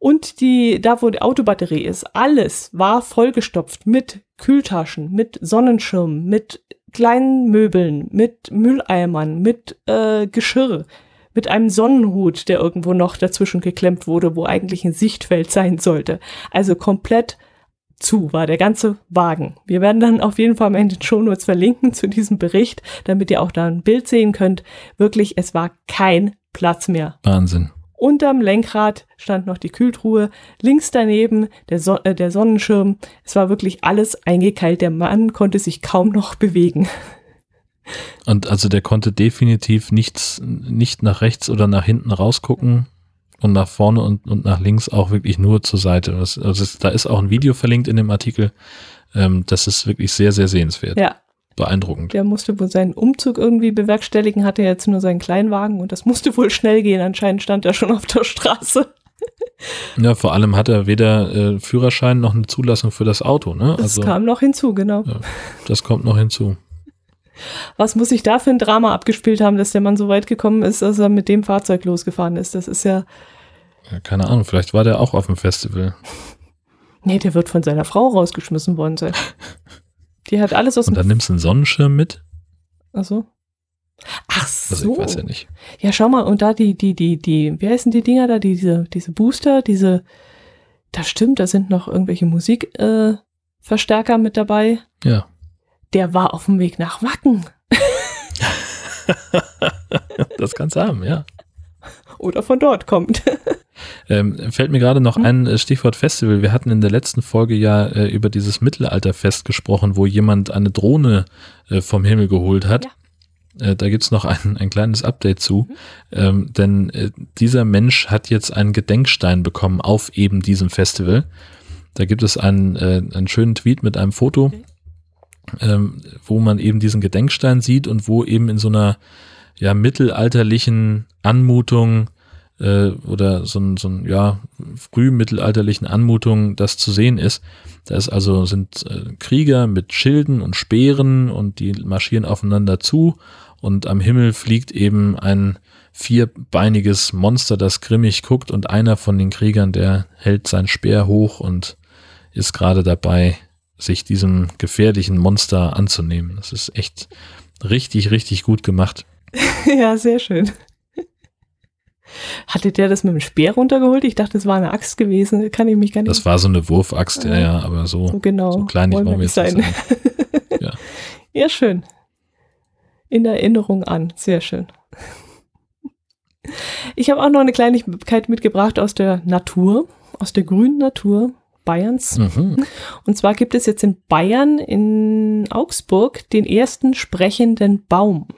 und die, da wo die Autobatterie ist, alles war vollgestopft mit Kühltaschen, mit Sonnenschirmen, mit kleinen Möbeln, mit Mülleimern, mit äh, Geschirr, mit einem Sonnenhut, der irgendwo noch dazwischen geklemmt wurde, wo eigentlich ein Sichtfeld sein sollte. Also komplett zu war der ganze Wagen. Wir werden dann auf jeden Fall mal in den Shownotes verlinken zu diesem Bericht, damit ihr auch da ein Bild sehen könnt. Wirklich, es war kein Platz mehr. Wahnsinn. Unterm Lenkrad stand noch die Kühltruhe, links daneben der, so äh, der Sonnenschirm. Es war wirklich alles eingekeilt. Der Mann konnte sich kaum noch bewegen. Und also der konnte definitiv nichts, nicht nach rechts oder nach hinten rausgucken und nach vorne und, und nach links auch wirklich nur zur Seite. Das, also da ist auch ein Video verlinkt in dem Artikel. Ähm, das ist wirklich sehr, sehr sehenswert. Ja. Beeindruckend. Der musste wohl seinen Umzug irgendwie bewerkstelligen, hatte jetzt nur seinen Kleinwagen und das musste wohl schnell gehen. Anscheinend stand er schon auf der Straße. Ja, vor allem hat er weder äh, Führerschein noch eine Zulassung für das Auto. Ne? Das also, kam noch hinzu, genau. Ja, das kommt noch hinzu. Was muss sich da für ein Drama abgespielt haben, dass der Mann so weit gekommen ist, dass er mit dem Fahrzeug losgefahren ist? Das ist ja. ja keine Ahnung, vielleicht war der auch auf dem Festival. Nee, der wird von seiner Frau rausgeschmissen worden sein. Die hat alles aus dem. Und dann nimmst du einen Sonnenschirm mit? Ach so. Ach so. Also ich weiß ja nicht. Ja, schau mal, und da die, die, die, die, wie heißen die Dinger da, diese, diese Booster, diese, das stimmt, da sind noch irgendwelche Musikverstärker äh, mit dabei. Ja der war auf dem Weg nach Wacken. das kann's haben, ja. Oder von dort kommt. Ähm, fällt mir gerade noch hm? ein äh, Stichwort Festival. Wir hatten in der letzten Folge ja äh, über dieses Mittelalterfest gesprochen, wo jemand eine Drohne äh, vom Himmel geholt hat. Ja. Äh, da gibt's noch ein, ein kleines Update zu. Mhm. Ähm, denn äh, dieser Mensch hat jetzt einen Gedenkstein bekommen auf eben diesem Festival. Da gibt es einen, äh, einen schönen Tweet mit einem Foto. Okay ähm, wo man eben diesen Gedenkstein sieht und wo eben in so einer ja mittelalterlichen Anmutung äh, oder so ein, so ein, ja, frühmittelalterlichen Anmutungen das zu sehen ist. Da ist also, sind äh, Krieger mit Schilden und Speeren und die marschieren aufeinander zu und am Himmel fliegt eben ein vierbeiniges Monster, das grimmig guckt und einer von den Kriegern, der hält sein Speer hoch und ist gerade dabei, sich diesem gefährlichen Monster anzunehmen. Das ist echt richtig, richtig gut gemacht. ja, sehr schön. Hatte der das mit dem Speer runtergeholt? Ich dachte, es war eine Axt gewesen. Kann ich mich gar nicht. Das war so eine Wurfaxt, ja, ja, aber so, so, genau. so klein wollen wir jetzt sein. ja. ja, schön. In Erinnerung an. Sehr schön. Ich habe auch noch eine Kleinigkeit mitgebracht aus der Natur, aus der grünen Natur Bayerns. Mhm. Und zwar gibt es jetzt in Bayern, in Augsburg, den ersten sprechenden Baum.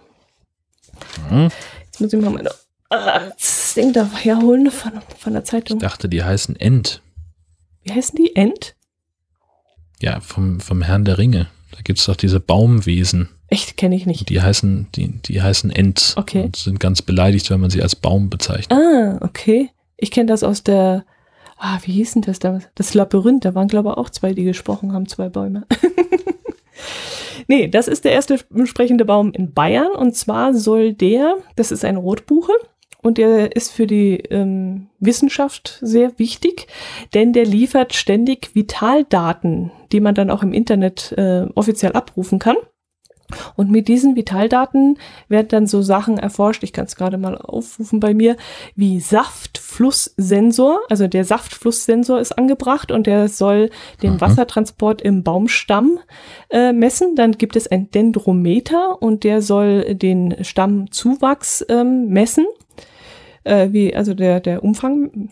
Mhm. Jetzt muss ich mal meine äh, das Ding da herholen von, von der Zeitung. Ich dachte, die heißen Ent. Wie heißen die? Ent? Ja, vom, vom Herrn der Ringe. Da gibt es doch diese Baumwesen. Echt, kenne ich nicht. Die heißen, die, die heißen Ent. Okay. Und sind ganz beleidigt, wenn man sie als Baum bezeichnet. Ah, okay. Ich kenne das aus der, ah, wie hieß denn das damals? Das Labyrinth, da waren, glaube ich, auch zwei, die gesprochen haben, zwei Bäume. nee, das ist der erste sprechende Baum in Bayern. Und zwar soll der, das ist ein Rotbuche, und der ist für die ähm, Wissenschaft sehr wichtig, denn der liefert ständig Vitaldaten, die man dann auch im Internet äh, offiziell abrufen kann. Und mit diesen Vitaldaten werden dann so Sachen erforscht, ich kann es gerade mal aufrufen bei mir, wie Saftflusssensor. Also der Saftflusssensor ist angebracht und der soll den mhm. Wassertransport im Baumstamm äh, messen. Dann gibt es ein Dendrometer und der soll den Stammzuwachs ähm, messen äh, wie also der, der Umfang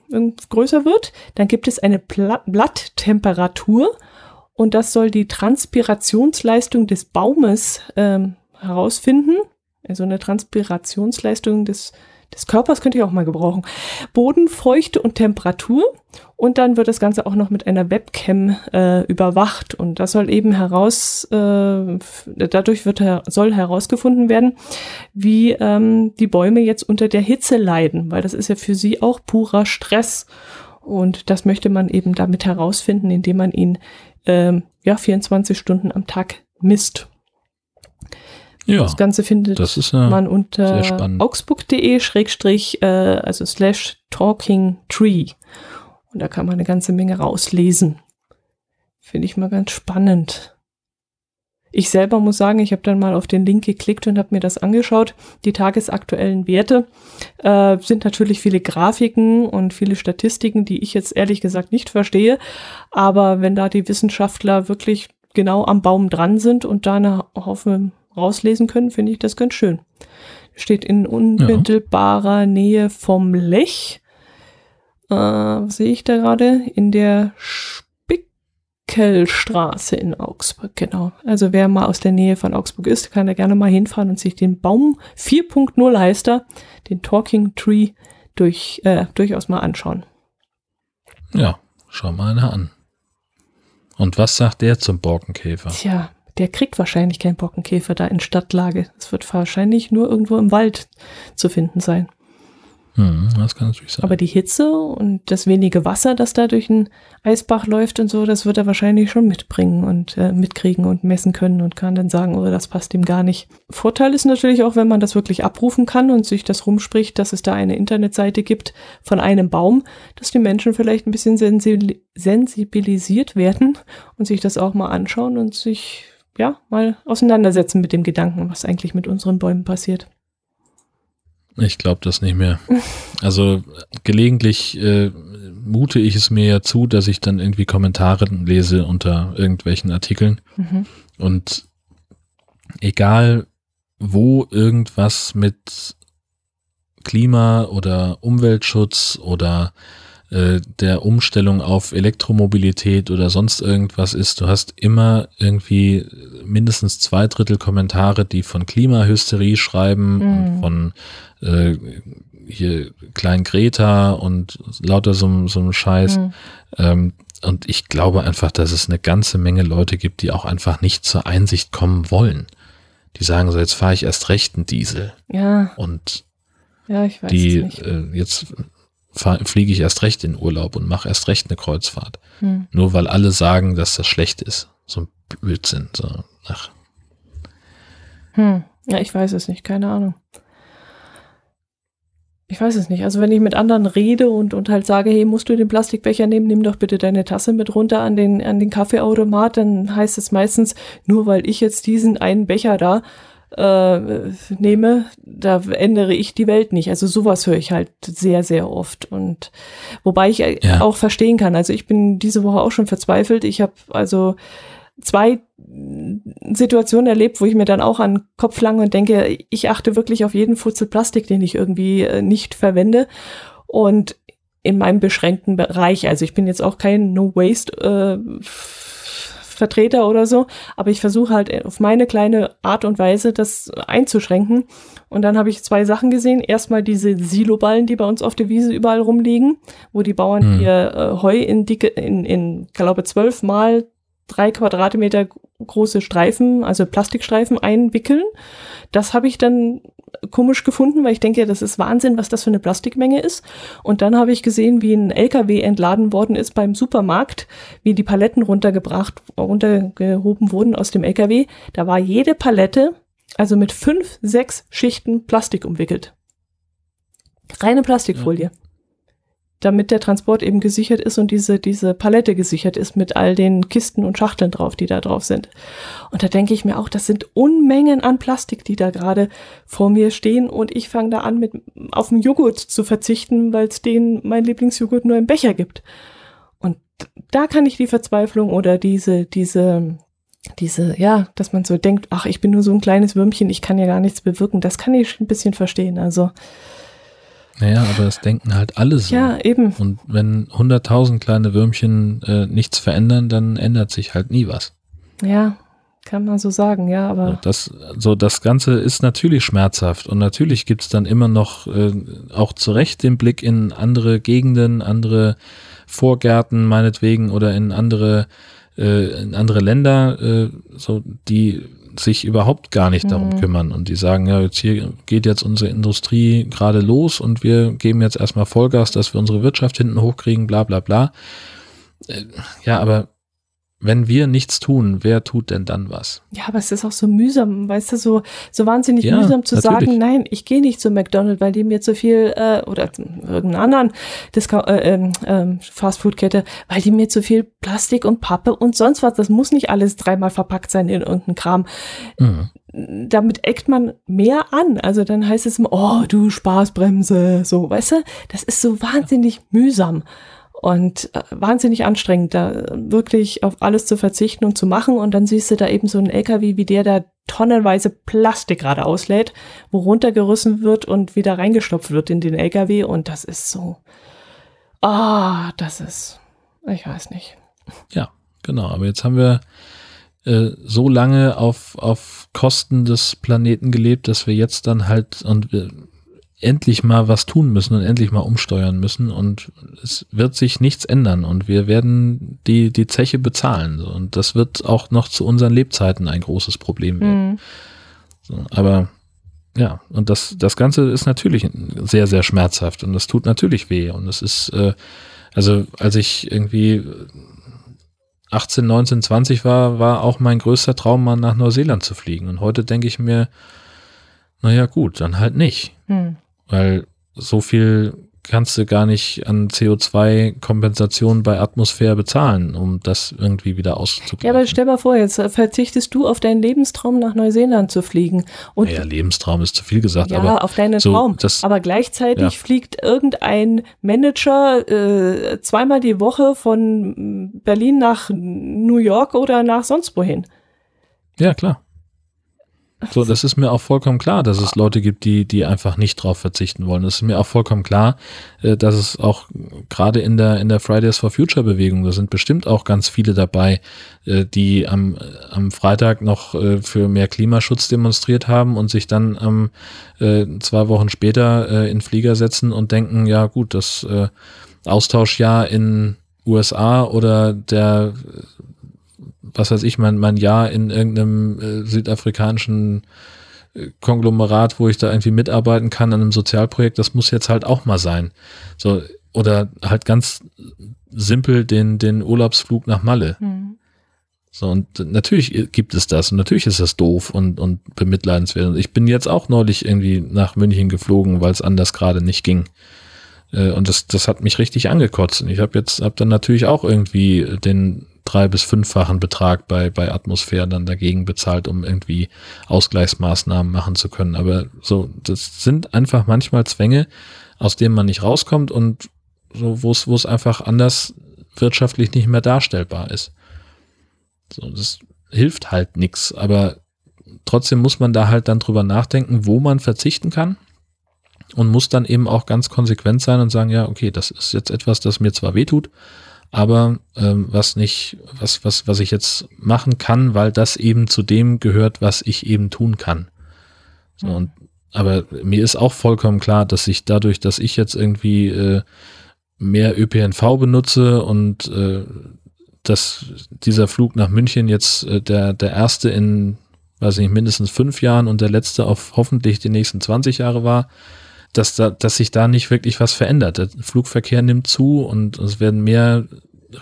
größer wird. Dann gibt es eine Pla Blatttemperatur und das soll die Transpirationsleistung des Baumes ähm, herausfinden. Also eine Transpirationsleistung des des Körpers könnte ich auch mal gebrauchen. Bodenfeuchte und Temperatur. Und dann wird das Ganze auch noch mit einer Webcam äh, überwacht. Und das soll eben heraus, äh, dadurch wird soll herausgefunden werden, wie ähm, die Bäume jetzt unter der Hitze leiden, weil das ist ja für sie auch purer Stress. Und das möchte man eben damit herausfinden, indem man ihn ähm, ja 24 Stunden am Tag misst. Ja, das Ganze findet das ist, man unter augsburg.de schrägstrich, äh, also slash talking tree. Und da kann man eine ganze Menge rauslesen. Finde ich mal ganz spannend. Ich selber muss sagen, ich habe dann mal auf den Link geklickt und habe mir das angeschaut. Die tagesaktuellen Werte äh, sind natürlich viele Grafiken und viele Statistiken, die ich jetzt ehrlich gesagt nicht verstehe. Aber wenn da die Wissenschaftler wirklich genau am Baum dran sind und da eine Haufen rauslesen können, finde ich das ganz schön. Steht in unmittelbarer ja. Nähe vom Lech. Äh, was sehe ich da gerade? In der Spickelstraße in Augsburg, genau. Also wer mal aus der Nähe von Augsburg ist, kann da gerne mal hinfahren und sich den Baum 4.0 Leister, den Talking Tree, durch, äh, durchaus mal anschauen. Ja, schau mal einer an. Und was sagt der zum Borkenkäfer? Tja, der kriegt wahrscheinlich keinen Bockenkäfer da in Stadtlage. Es wird wahrscheinlich nur irgendwo im Wald zu finden sein. Hm, das kann natürlich sein. Aber die Hitze und das wenige Wasser, das da durch den Eisbach läuft und so, das wird er wahrscheinlich schon mitbringen und äh, mitkriegen und messen können und kann dann sagen, oh, das passt ihm gar nicht. Vorteil ist natürlich auch, wenn man das wirklich abrufen kann und sich das rumspricht, dass es da eine Internetseite gibt von einem Baum, dass die Menschen vielleicht ein bisschen sensibilisiert werden und sich das auch mal anschauen und sich ja, mal auseinandersetzen mit dem Gedanken, was eigentlich mit unseren Bäumen passiert. Ich glaube das nicht mehr. Also gelegentlich äh, mute ich es mir ja zu, dass ich dann irgendwie Kommentare lese unter irgendwelchen Artikeln. Mhm. Und egal, wo irgendwas mit Klima oder Umweltschutz oder äh, der Umstellung auf Elektromobilität oder sonst irgendwas ist, du hast immer irgendwie mindestens zwei Drittel Kommentare, die von Klimahysterie schreiben mhm. und von äh, hier Klein Greta und lauter so, so einem Scheiß. Mhm. Ähm, und ich glaube einfach, dass es eine ganze Menge Leute gibt, die auch einfach nicht zur Einsicht kommen wollen. Die sagen so, jetzt fahre ich erst recht einen Diesel. Ja. Und ja, ich weiß die äh, jetzt fliege ich erst recht in Urlaub und mache erst recht eine Kreuzfahrt. Hm. Nur weil alle sagen, dass das schlecht ist. So ein Blödsinn. So, ach. Hm. Ja, ich weiß es nicht, keine Ahnung. Ich weiß es nicht. Also wenn ich mit anderen rede und, und halt sage, hey, musst du den Plastikbecher nehmen, nimm doch bitte deine Tasse mit runter an den, an den Kaffeeautomat, dann heißt es meistens, nur weil ich jetzt diesen einen Becher da äh, nehme, da ändere ich die Welt nicht. Also sowas höre ich halt sehr, sehr oft. Und wobei ich ja. auch verstehen kann. Also ich bin diese Woche auch schon verzweifelt. Ich habe also zwei Situationen erlebt, wo ich mir dann auch an den Kopf lange und denke, ich achte wirklich auf jeden Futzel Plastik, den ich irgendwie äh, nicht verwende. Und in meinem beschränkten Bereich, also ich bin jetzt auch kein No-Waste äh, Vertreter oder so, aber ich versuche halt auf meine kleine Art und Weise das einzuschränken. Und dann habe ich zwei Sachen gesehen. Erstmal diese Siloballen, die bei uns auf der Wiese überall rumliegen, wo die Bauern hm. ihr äh, Heu in dicke, in, in glaube zwölf mal drei Quadratmeter große Streifen, also Plastikstreifen einwickeln. Das habe ich dann komisch gefunden, weil ich denke, das ist Wahnsinn, was das für eine Plastikmenge ist. Und dann habe ich gesehen, wie ein LKW entladen worden ist beim Supermarkt, wie die Paletten runtergebracht, runtergehoben wurden aus dem LKW. Da war jede Palette, also mit fünf, sechs Schichten Plastik umwickelt. Reine Plastikfolie. Ja damit der Transport eben gesichert ist und diese, diese Palette gesichert ist mit all den Kisten und Schachteln drauf, die da drauf sind. Und da denke ich mir auch, das sind Unmengen an Plastik, die da gerade vor mir stehen und ich fange da an, mit auf den Joghurt zu verzichten, weil es den, mein Lieblingsjoghurt, nur im Becher gibt. Und da kann ich die Verzweiflung oder diese, diese, diese, ja, dass man so denkt, ach, ich bin nur so ein kleines Würmchen, ich kann ja gar nichts bewirken, das kann ich ein bisschen verstehen. Also, naja, aber das denken halt alle so. Ja, eben. Und wenn 100.000 kleine Würmchen äh, nichts verändern, dann ändert sich halt nie was. Ja, kann man so sagen, ja, aber. So, das, so, das Ganze ist natürlich schmerzhaft und natürlich gibt's dann immer noch äh, auch zu Recht den Blick in andere Gegenden, andere Vorgärten meinetwegen oder in andere, äh, in andere Länder, äh, so die sich überhaupt gar nicht darum mhm. kümmern und die sagen, ja, jetzt hier geht jetzt unsere Industrie gerade los und wir geben jetzt erstmal Vollgas, dass wir unsere Wirtschaft hinten hochkriegen, bla bla bla. Äh, ja, aber wenn wir nichts tun, wer tut denn dann was? Ja, aber es ist auch so mühsam, weißt du, so, so wahnsinnig ja, mühsam zu natürlich. sagen, nein, ich gehe nicht zu McDonald's, weil die mir zu viel, äh, oder irgendeinen anderen Discount, äh, äh, Fastfood-Kette, weil die mir zu viel Plastik und Pappe und sonst was, das muss nicht alles dreimal verpackt sein in irgendeinen Kram. Mhm damit eckt man mehr an. Also dann heißt es immer, oh, du Spaßbremse, so, weißt du? Das ist so wahnsinnig mühsam und äh, wahnsinnig anstrengend, da wirklich auf alles zu verzichten und zu machen. Und dann siehst du da eben so einen LKW, wie der da tonnenweise Plastik gerade auslädt, wo runtergerissen wird und wieder reingestopft wird in den LKW. Und das ist so, ah, oh, das ist, ich weiß nicht. Ja, genau. Aber jetzt haben wir äh, so lange auf, auf Kosten des Planeten gelebt, dass wir jetzt dann halt, und wir, endlich mal was tun müssen und endlich mal umsteuern müssen und es wird sich nichts ändern und wir werden die, die Zeche bezahlen und das wird auch noch zu unseren Lebzeiten ein großes Problem werden. Mhm. So, aber ja, und das, das Ganze ist natürlich sehr, sehr schmerzhaft und das tut natürlich weh und es ist, äh, also als ich irgendwie 18, 19, 20 war, war auch mein größter Traum, mal nach Neuseeland zu fliegen und heute denke ich mir, naja gut, dann halt nicht. Mhm. Weil so viel kannst du gar nicht an CO2-Kompensation bei Atmosphäre bezahlen, um das irgendwie wieder auszugleichen. Ja, aber stell mal vor, jetzt verzichtest du auf deinen Lebenstraum nach Neuseeland zu fliegen. Und ja, Lebenstraum ist zu viel gesagt. Ja, aber auf deinen so, Traum. Das, aber gleichzeitig ja. fliegt irgendein Manager äh, zweimal die Woche von Berlin nach New York oder nach sonst wohin. Ja, klar. So, das ist mir auch vollkommen klar, dass es Leute gibt, die, die einfach nicht drauf verzichten wollen. Das ist mir auch vollkommen klar, äh, dass es auch gerade in der, in der Fridays for Future Bewegung, da sind bestimmt auch ganz viele dabei, äh, die am, am Freitag noch äh, für mehr Klimaschutz demonstriert haben und sich dann am, zwei Wochen später in Flieger setzen und denken, ja gut, das Austauschjahr in USA oder der was weiß ich, mein, mein Jahr in irgendeinem äh, südafrikanischen äh, Konglomerat, wo ich da irgendwie mitarbeiten kann an einem Sozialprojekt, das muss jetzt halt auch mal sein. So, oder halt ganz simpel den, den Urlaubsflug nach Malle. Mhm. So, und natürlich gibt es das und natürlich ist das doof und, und bemitleidenswert. Und ich bin jetzt auch neulich irgendwie nach München geflogen, weil es anders gerade nicht ging. Äh, und das, das hat mich richtig angekotzt. Und ich habe jetzt, habe dann natürlich auch irgendwie den drei- bis fünffachen Betrag bei, bei Atmosphäre dann dagegen bezahlt, um irgendwie Ausgleichsmaßnahmen machen zu können. Aber so, das sind einfach manchmal Zwänge, aus denen man nicht rauskommt und so, wo es, wo es einfach anders wirtschaftlich nicht mehr darstellbar ist. So, das hilft halt nichts, aber trotzdem muss man da halt dann drüber nachdenken, wo man verzichten kann und muss dann eben auch ganz konsequent sein und sagen, ja, okay, das ist jetzt etwas, das mir zwar wehtut, aber ähm, was nicht, was, was, was ich jetzt machen kann, weil das eben zu dem gehört, was ich eben tun kann. So, mhm. und, aber mir ist auch vollkommen klar, dass ich dadurch, dass ich jetzt irgendwie äh, mehr ÖPNV benutze und äh, dass dieser Flug nach München jetzt äh, der, der erste in, weiß ich nicht, mindestens fünf Jahren und der letzte auf hoffentlich die nächsten 20 Jahre war, dass da, dass sich da nicht wirklich was verändert. Der Flugverkehr nimmt zu und es werden mehr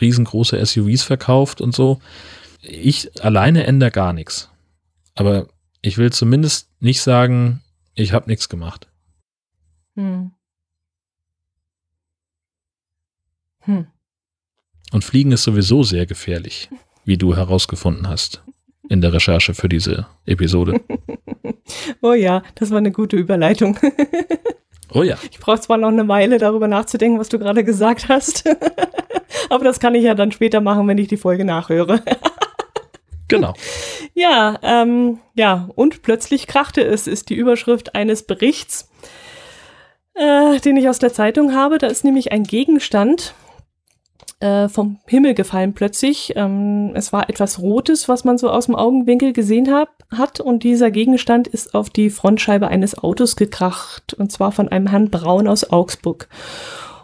riesengroße SUVs verkauft und so. Ich alleine ändere gar nichts. Aber ich will zumindest nicht sagen, ich habe nichts gemacht. Hm. Hm. Und Fliegen ist sowieso sehr gefährlich, wie du herausgefunden hast in der Recherche für diese Episode. Oh ja, das war eine gute Überleitung. Oh ja. Ich brauche zwar noch eine Weile darüber nachzudenken, was du gerade gesagt hast, aber das kann ich ja dann später machen, wenn ich die Folge nachhöre. genau. Ja, ähm, ja, und plötzlich krachte es, ist die Überschrift eines Berichts, äh, den ich aus der Zeitung habe. Da ist nämlich ein Gegenstand, äh, vom Himmel gefallen plötzlich. Ähm, es war etwas Rotes, was man so aus dem Augenwinkel gesehen hab, hat und dieser Gegenstand ist auf die Frontscheibe eines Autos gekracht und zwar von einem Herrn Braun aus Augsburg.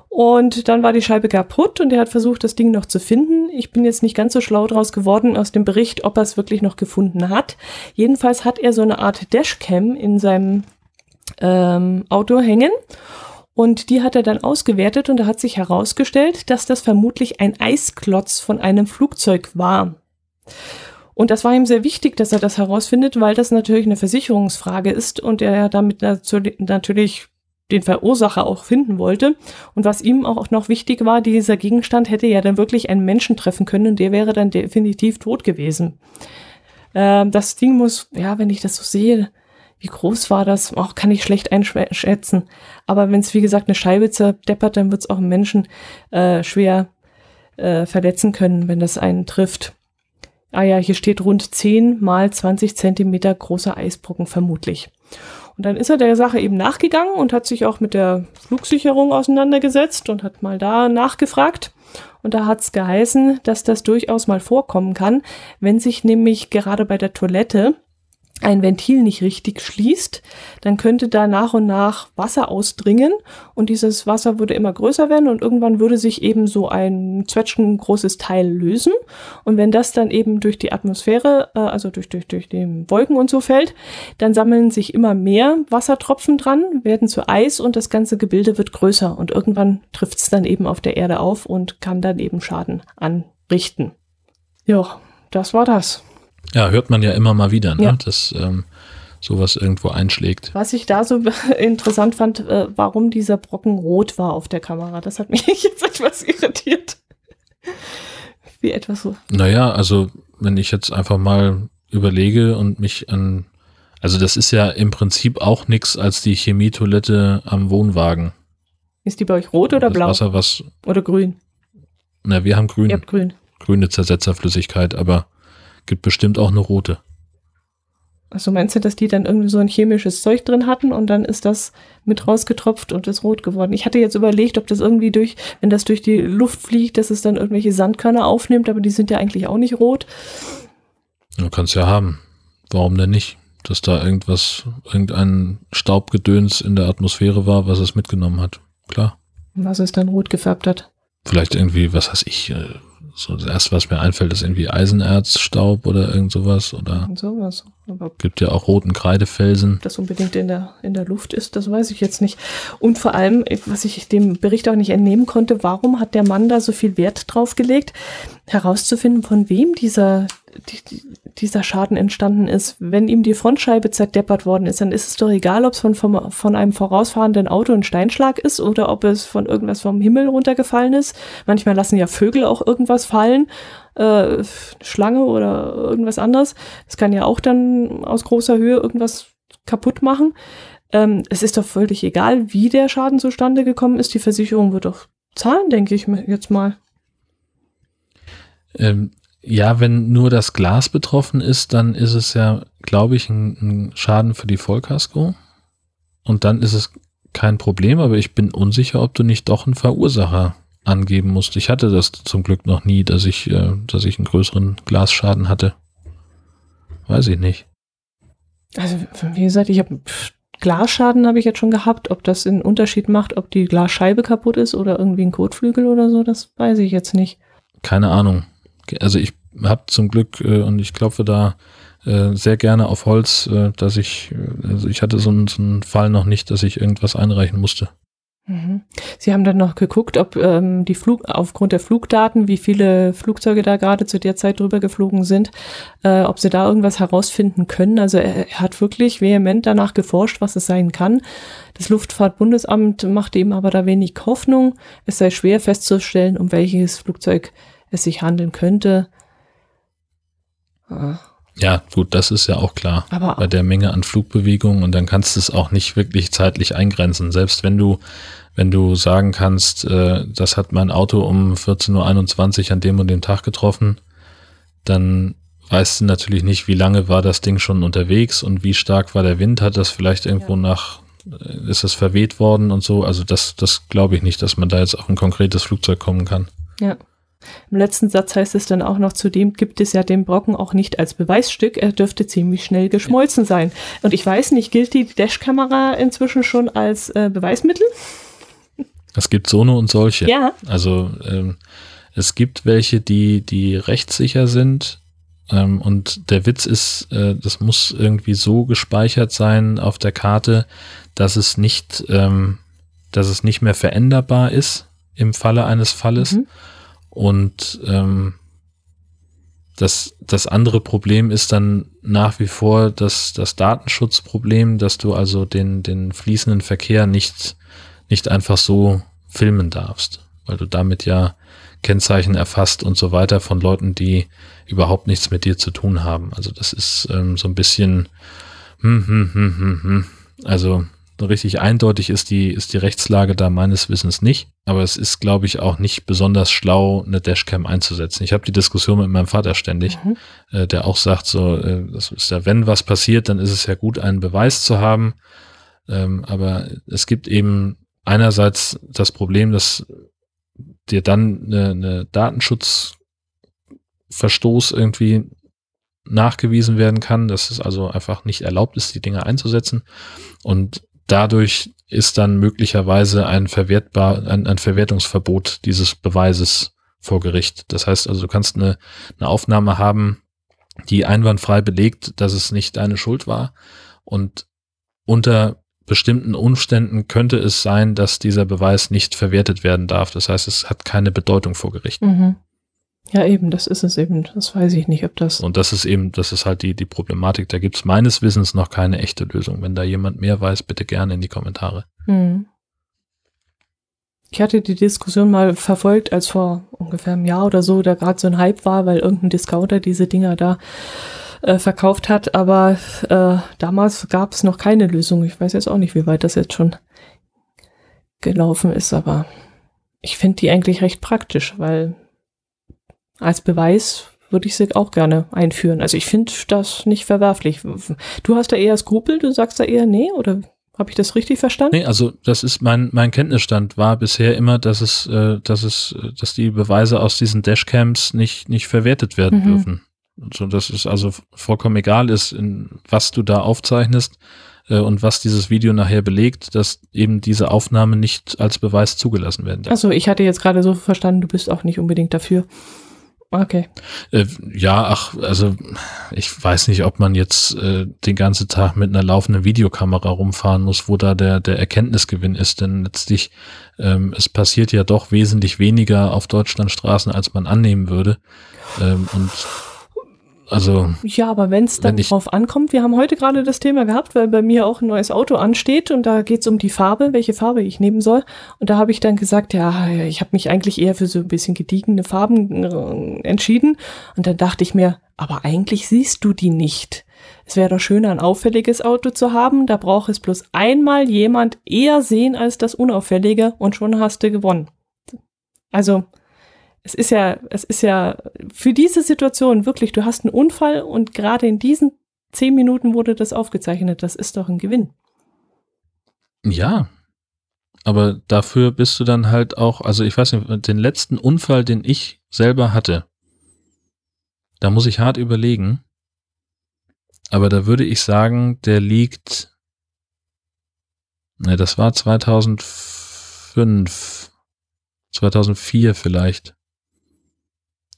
Und dann war die Scheibe kaputt und er hat versucht, das Ding noch zu finden. Ich bin jetzt nicht ganz so schlau draus geworden aus dem Bericht, ob er es wirklich noch gefunden hat. Jedenfalls hat er so eine Art Dashcam in seinem ähm, Auto hängen und die hat er dann ausgewertet und da hat sich herausgestellt, dass das vermutlich ein Eisklotz von einem Flugzeug war. Und das war ihm sehr wichtig, dass er das herausfindet, weil das natürlich eine Versicherungsfrage ist und er damit natürlich den Verursacher auch finden wollte. Und was ihm auch noch wichtig war, dieser Gegenstand hätte ja dann wirklich einen Menschen treffen können und der wäre dann definitiv tot gewesen. Ähm, das Ding muss, ja, wenn ich das so sehe, wie groß war das? Auch kann ich schlecht einschätzen. Aber wenn es, wie gesagt, eine Scheibe zerdeppert, dann wird es auch einen Menschen äh, schwer äh, verletzen können, wenn das einen trifft. Ah ja, hier steht rund 10 mal 20 Zentimeter großer Eisbrocken vermutlich. Und dann ist er der Sache eben nachgegangen und hat sich auch mit der Flugsicherung auseinandergesetzt und hat mal da nachgefragt. Und da hat es geheißen, dass das durchaus mal vorkommen kann, wenn sich nämlich gerade bei der Toilette ein Ventil nicht richtig schließt, dann könnte da nach und nach Wasser ausdringen und dieses Wasser würde immer größer werden und irgendwann würde sich eben so ein zwetschgen großes Teil lösen und wenn das dann eben durch die Atmosphäre, äh, also durch, durch, durch die Wolken und so fällt, dann sammeln sich immer mehr Wassertropfen dran, werden zu Eis und das ganze Gebilde wird größer und irgendwann trifft es dann eben auf der Erde auf und kann dann eben Schaden anrichten. Ja, das war das. Ja, hört man ja immer mal wieder, ne? Ja. dass ähm, sowas irgendwo einschlägt. Was ich da so interessant fand, äh, warum dieser Brocken rot war auf der Kamera. Das hat mich jetzt etwas irritiert. Wie etwas so. Naja, also wenn ich jetzt einfach mal überlege und mich an, also das ist ja im Prinzip auch nichts als die Chemietoilette am Wohnwagen. Ist die bei euch rot oder das blau? Wasser, was, oder grün? Na, wir haben grün. Ihr habt grün. Grüne Zersetzerflüssigkeit, aber Gibt bestimmt auch eine rote. Also meinst du, dass die dann irgendwie so ein chemisches Zeug drin hatten und dann ist das mit rausgetropft und ist rot geworden? Ich hatte jetzt überlegt, ob das irgendwie durch, wenn das durch die Luft fliegt, dass es dann irgendwelche Sandkörner aufnimmt, aber die sind ja eigentlich auch nicht rot. Du kannst ja haben. Warum denn nicht? Dass da irgendwas, irgendein Staubgedöns in der Atmosphäre war, was es mitgenommen hat. Klar. Was es dann rot gefärbt hat. Vielleicht irgendwie, was weiß ich, äh, so das erste, was mir einfällt, ist irgendwie Eisenerzstaub oder irgend sowas oder Und sowas. Aber gibt ja auch roten Kreidefelsen. ob das unbedingt in der, in der Luft ist, das weiß ich jetzt nicht. Und vor allem, was ich dem Bericht auch nicht entnehmen konnte, warum hat der Mann da so viel Wert drauf gelegt, herauszufinden, von wem dieser, die, die, dieser Schaden entstanden ist. Wenn ihm die Frontscheibe zerdeppert worden ist, dann ist es doch egal, ob es von, vom, von einem vorausfahrenden Auto ein Steinschlag ist oder ob es von irgendwas vom Himmel runtergefallen ist. Manchmal lassen ja Vögel auch irgendwas fallen, äh, Schlange oder irgendwas anderes. Das kann ja auch dann aus großer Höhe irgendwas kaputt machen. Ähm, es ist doch völlig egal, wie der Schaden zustande gekommen ist. Die Versicherung wird doch zahlen, denke ich jetzt mal. Ähm, ja, wenn nur das Glas betroffen ist, dann ist es ja, glaube ich, ein, ein Schaden für die Vollkasko. Und dann ist es kein Problem, aber ich bin unsicher, ob du nicht doch einen Verursacher angeben musst. Ich hatte das zum Glück noch nie, dass ich, äh, dass ich einen größeren Glasschaden hatte. Weiß ich nicht. Also, wie gesagt, ich habe Glasschaden habe ich jetzt schon gehabt. Ob das einen Unterschied macht, ob die Glasscheibe kaputt ist oder irgendwie ein Kotflügel oder so, das weiß ich jetzt nicht. Keine Ahnung. Also ich habe zum Glück äh, und ich klopfe da äh, sehr gerne auf Holz, äh, dass ich, äh, also ich hatte so einen, so einen Fall noch nicht, dass ich irgendwas einreichen musste. Mhm. Sie haben dann noch geguckt, ob ähm, die Flug aufgrund der Flugdaten, wie viele Flugzeuge da gerade zu der Zeit drüber geflogen sind, äh, ob Sie da irgendwas herausfinden können. Also er, er hat wirklich vehement danach geforscht, was es sein kann. Das Luftfahrtbundesamt machte ihm aber da wenig Hoffnung. Es sei schwer festzustellen, um welches Flugzeug es sich handeln könnte. Ah, Ja, gut, das ist ja auch klar. Aber Bei der Menge an Flugbewegungen und dann kannst du es auch nicht wirklich zeitlich eingrenzen. Selbst wenn du, wenn du sagen kannst, äh, das hat mein Auto um 14.21 Uhr an dem und dem Tag getroffen, dann weißt du natürlich nicht, wie lange war das Ding schon unterwegs und wie stark war der Wind, hat das vielleicht irgendwo Ja. nach, äh, ist das verweht worden und so. Also das, das glaube ich nicht, dass man da jetzt auf ein konkretes Flugzeug kommen kann. Ja. Im letzten Satz heißt es dann auch noch, zudem gibt es ja den Brocken auch nicht als Beweisstück, er dürfte ziemlich schnell geschmolzen sein. Und ich weiß nicht, gilt die Dashkamera inzwischen schon als äh, Beweismittel? Es gibt so eine und solche. Ja. Also ähm, es gibt welche, die, die rechtssicher sind. Ähm, und der Witz ist, äh, das muss irgendwie so gespeichert sein auf der Karte, dass es nicht, ähm, dass es nicht mehr veränderbar ist im Falle eines Falles. Mhm. Und ähm, das, das andere Problem ist dann nach wie vor das, das Datenschutzproblem, dass du also den, den fließenden Verkehr nicht, nicht einfach so filmen darfst, weil du damit ja Kennzeichen erfasst und so weiter von Leuten, die überhaupt nichts mit dir zu tun haben. Also das ist ähm, so ein bisschen, hm, hm, hm, hm, hm. also so richtig eindeutig ist die, ist die Rechtslage da meines Wissens nicht. Aber es ist, glaube ich, auch nicht besonders schlau, eine Dashcam einzusetzen. Ich habe die Diskussion mit meinem Vater ständig, Mhm. äh, der auch sagt, so, äh, das ist ja, wenn was passiert, dann ist es ja gut, einen Beweis zu haben. Ähm, aber es gibt eben einerseits das Problem, dass dir dann eine, eine Datenschutzverstoß irgendwie nachgewiesen werden kann, dass es also einfach nicht erlaubt ist, die Dinge einzusetzen. Und dadurch ist dann möglicherweise ein verwertbar, ein, ein Verwertungsverbot dieses Beweises vor Gericht. Das heißt also, du kannst eine, eine Aufnahme haben, die einwandfrei belegt, dass es nicht deine Schuld war. Und unter bestimmten Umständen könnte es sein, dass dieser Beweis nicht verwertet werden darf. Das heißt, es hat keine Bedeutung vor Gericht. Mhm. Ja, eben, das ist es eben. Das weiß ich nicht, ob das. Und das ist eben, das ist halt die, die Problematik. Da gibt es meines Wissens noch keine echte Lösung. Wenn da jemand mehr weiß, bitte gerne in die Kommentare. Mhm. Ich hatte die Diskussion mal verfolgt, als vor ungefähr einem Jahr oder so da gerade so ein Hype war, weil irgendein Discounter diese Dinger da äh, verkauft hat. Aber äh, damals gab es noch keine Lösung. Ich weiß jetzt auch nicht, wie weit das jetzt schon gelaufen ist, aber ich finde die eigentlich recht praktisch, weil als Beweis würde ich sie auch gerne einführen. Also ich finde das nicht verwerflich. Du hast da eher Skrupel, du sagst da eher nee, oder habe ich das richtig verstanden? Nee, also das ist mein, mein Kenntnisstand war bisher immer, dass es, äh, dass es, dass die Beweise aus diesen Dashcams nicht, nicht verwertet werden Mhm. dürfen. So, dass es also vollkommen egal ist, in was du da aufzeichnest äh, und was dieses Video nachher belegt, dass eben diese Aufnahme nicht als Beweis zugelassen werden darf. Also ich hatte jetzt gerade so verstanden, du bist auch nicht unbedingt dafür. Okay. Äh, ja, ach, also ich weiß nicht, ob man jetzt äh, den ganzen Tag mit einer laufenden Videokamera rumfahren muss, wo da der, der Erkenntnisgewinn ist. Denn letztlich, ähm, es passiert ja doch wesentlich weniger auf Deutschlandstraßen, als man annehmen würde. Ähm, und also. Ja, aber wenn es dann wenn drauf ankommt, wir haben heute gerade das Thema gehabt, weil bei mir auch ein neues Auto ansteht und da geht es um die Farbe, welche Farbe ich nehmen soll. Und da habe ich dann gesagt, ja, ich habe mich eigentlich eher für so ein bisschen gediegene Farben äh, entschieden. Und dann dachte ich mir, aber eigentlich siehst du die nicht. Es wäre doch schöner, ein auffälliges Auto zu haben. Da braucht es bloß einmal jemand eher sehen als das Unauffällige und schon hast du gewonnen. Also, es ist ja, es ist ja für diese Situation wirklich, du hast einen Unfall und gerade in diesen zehn Minuten wurde das aufgezeichnet. Das ist doch ein Gewinn. Ja. Aber dafür bist du dann halt auch, also ich weiß nicht, den letzten Unfall, den ich selber hatte, da muss ich hart überlegen. Aber da würde ich sagen, der liegt, ne, das war 2005, 2004 vielleicht.